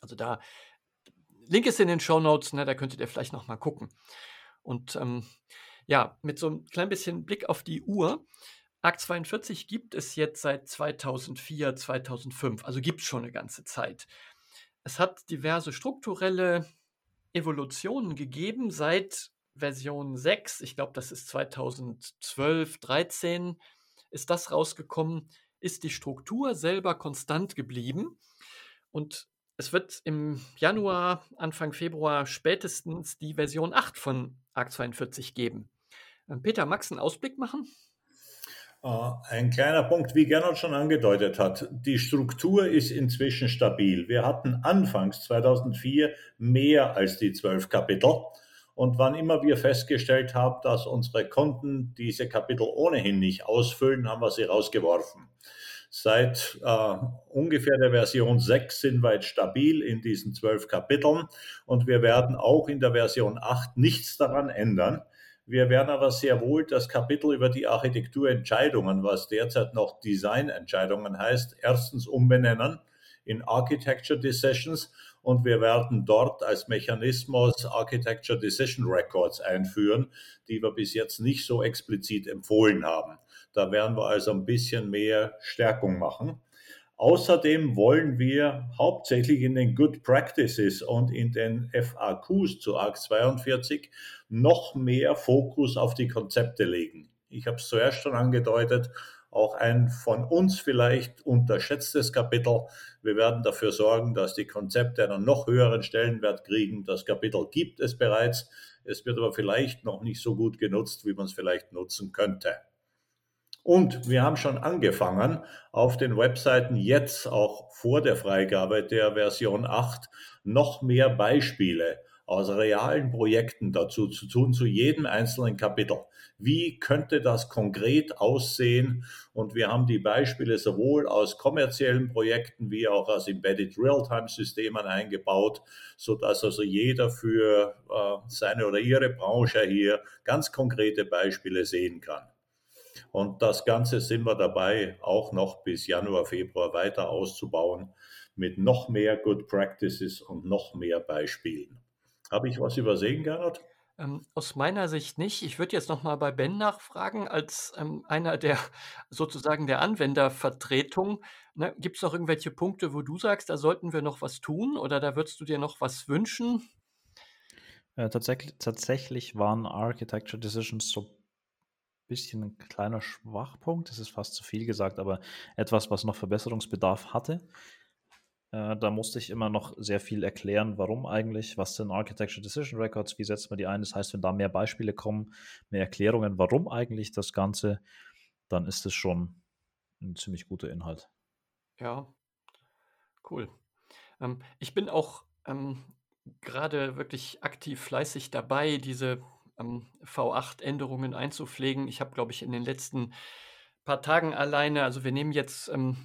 Also da, Link ist in den Show Notes, ne, da könntet ihr vielleicht noch mal gucken. Und ähm, ja, mit so einem klein bisschen Blick auf die Uhr. Akt 42 gibt es jetzt seit 2004, 2005, also gibt es schon eine ganze Zeit. Es hat diverse strukturelle Evolutionen gegeben seit Version 6. Ich glaube, das ist 2012, 13 ist das rausgekommen. Ist die Struktur selber konstant geblieben und es wird im Januar, Anfang Februar spätestens die Version 8 von ARC 42 geben. Ähm, Peter, magst du einen Ausblick machen? Äh, ein kleiner Punkt, wie Gernot schon angedeutet hat. Die Struktur ist inzwischen stabil. Wir hatten anfangs 2004 mehr als die zwölf Kapitel. Und wann immer wir festgestellt haben, dass unsere Konten diese Kapitel ohnehin nicht ausfüllen, haben wir sie rausgeworfen. Seit äh, ungefähr der Version 6 sind wir jetzt stabil in diesen zwölf Kapiteln und wir werden auch in der Version 8 nichts daran ändern. Wir werden aber sehr wohl das Kapitel über die Architekturentscheidungen, was derzeit noch Designentscheidungen heißt, erstens umbenennen in Architecture Decisions und wir werden dort als Mechanismus Architecture Decision Records einführen, die wir bis jetzt nicht so explizit empfohlen haben. Da werden wir also ein bisschen mehr Stärkung machen. Außerdem wollen wir hauptsächlich in den Good Practices und in den FAQs zu ARC 42 noch mehr Fokus auf die Konzepte legen. Ich habe es zuerst schon angedeutet, auch ein von uns vielleicht unterschätztes Kapitel. Wir werden dafür sorgen, dass die Konzepte einen noch höheren Stellenwert kriegen. Das Kapitel gibt es bereits. Es wird aber vielleicht noch nicht so gut genutzt, wie man es vielleicht nutzen könnte. Und wir haben schon angefangen, auf den Webseiten jetzt auch vor der Freigabe der Version 8 noch mehr Beispiele aus realen Projekten dazu zu tun, zu jedem einzelnen Kapitel. Wie könnte das konkret aussehen? Und wir haben die Beispiele sowohl aus kommerziellen Projekten wie auch aus Embedded Real-Time-Systemen eingebaut, sodass also jeder für äh, seine oder ihre Branche hier ganz konkrete Beispiele sehen kann. Und das Ganze sind wir dabei, auch noch bis Januar, Februar weiter auszubauen mit noch mehr Good Practices und noch mehr Beispielen. Habe ich was übersehen, Gernot? Ähm, aus meiner Sicht nicht. Ich würde jetzt noch mal bei Ben nachfragen, als ähm, einer der (laughs) sozusagen der Anwendervertretung. Ne, Gibt es noch irgendwelche Punkte, wo du sagst, da sollten wir noch was tun oder da würdest du dir noch was wünschen? Äh, tatsächlich, tatsächlich waren Architecture Decisions so bisschen ein kleiner Schwachpunkt. Das ist fast zu viel gesagt, aber etwas, was noch Verbesserungsbedarf hatte. Äh, da musste ich immer noch sehr viel erklären, warum eigentlich, was sind Architecture Decision Records, wie setzt man die ein. Das heißt, wenn da mehr Beispiele kommen, mehr Erklärungen, warum eigentlich das Ganze, dann ist es schon ein ziemlich guter Inhalt. Ja, cool. Ähm, ich bin auch ähm, gerade wirklich aktiv fleißig dabei, diese ähm, V8-Änderungen einzupflegen. Ich habe, glaube ich, in den letzten paar Tagen alleine, also wir nehmen jetzt ähm,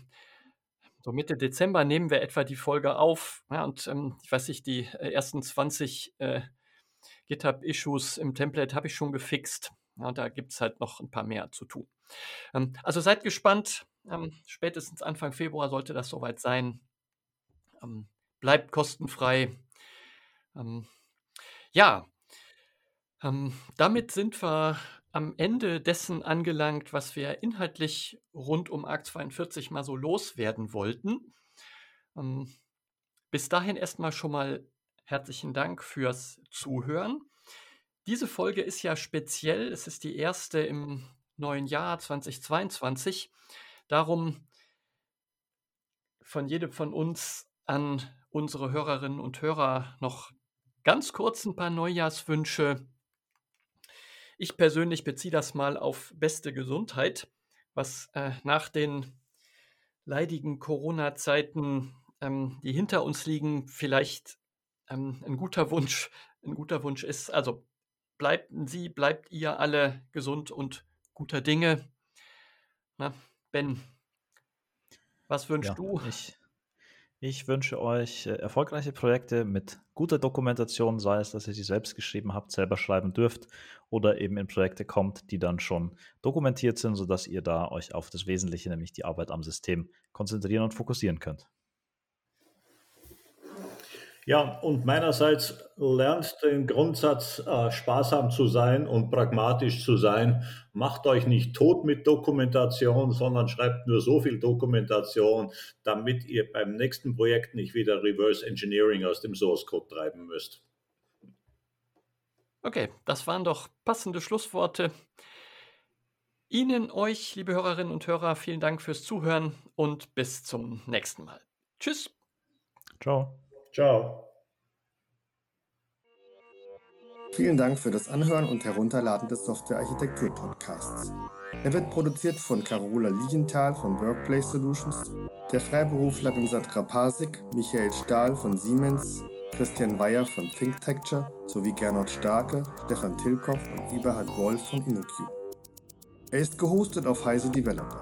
so Mitte Dezember nehmen wir etwa die Folge auf. Ja, und ähm, ich weiß nicht, die äh, ersten 20 äh, GitHub-Issues im Template habe ich schon gefixt. Ja, da gibt es halt noch ein paar mehr zu tun. Ähm, also seid gespannt. Ähm, spätestens Anfang Februar sollte das soweit sein. Ähm, bleibt kostenfrei. Ähm, ja, ähm, damit sind wir am Ende dessen angelangt, was wir inhaltlich rund um ARC 42 mal so loswerden wollten. Ähm, bis dahin erstmal schon mal herzlichen Dank fürs Zuhören. Diese Folge ist ja speziell, es ist die erste im neuen Jahr 2022. Darum von jedem von uns an unsere Hörerinnen und Hörer noch ganz kurz ein paar Neujahrswünsche ich persönlich beziehe das mal auf beste Gesundheit, was äh, nach den leidigen Corona-Zeiten, ähm, die hinter uns liegen, vielleicht ähm, ein guter Wunsch, (laughs) ein guter Wunsch ist. Also bleibt Sie, bleibt ihr alle gesund und guter Dinge. Na, Ben, was wünschst ja, du? Ich, ich wünsche euch äh, erfolgreiche Projekte mit guter Dokumentation, sei es, dass ihr sie selbst geschrieben habt, selber schreiben dürft oder eben in Projekte kommt, die dann schon dokumentiert sind, sodass ihr da euch auf das Wesentliche, nämlich die Arbeit am System, konzentrieren und fokussieren könnt. Ja, und meinerseits lernt den Grundsatz, äh, sparsam zu sein und pragmatisch zu sein. Macht euch nicht tot mit Dokumentation, sondern schreibt nur so viel Dokumentation, damit ihr beim nächsten Projekt nicht wieder Reverse Engineering aus dem Source Code treiben müsst. Okay, das waren doch passende Schlussworte. Ihnen, euch, liebe Hörerinnen und Hörer, vielen Dank fürs Zuhören und bis zum nächsten Mal. Tschüss. Ciao. Ciao. Vielen Dank für das Anhören und Herunterladen des Software Architektur Podcasts. Er wird produziert von Carola Lienthal von Workplace Solutions, der Freiberufler Imsat Rapasik, Michael Stahl von Siemens, Christian Weyer von ThinkTecture sowie Gernot Starke, Stefan Tilkoff und Eberhard Wolf von InnoQ. Er ist gehostet auf Heise Developer.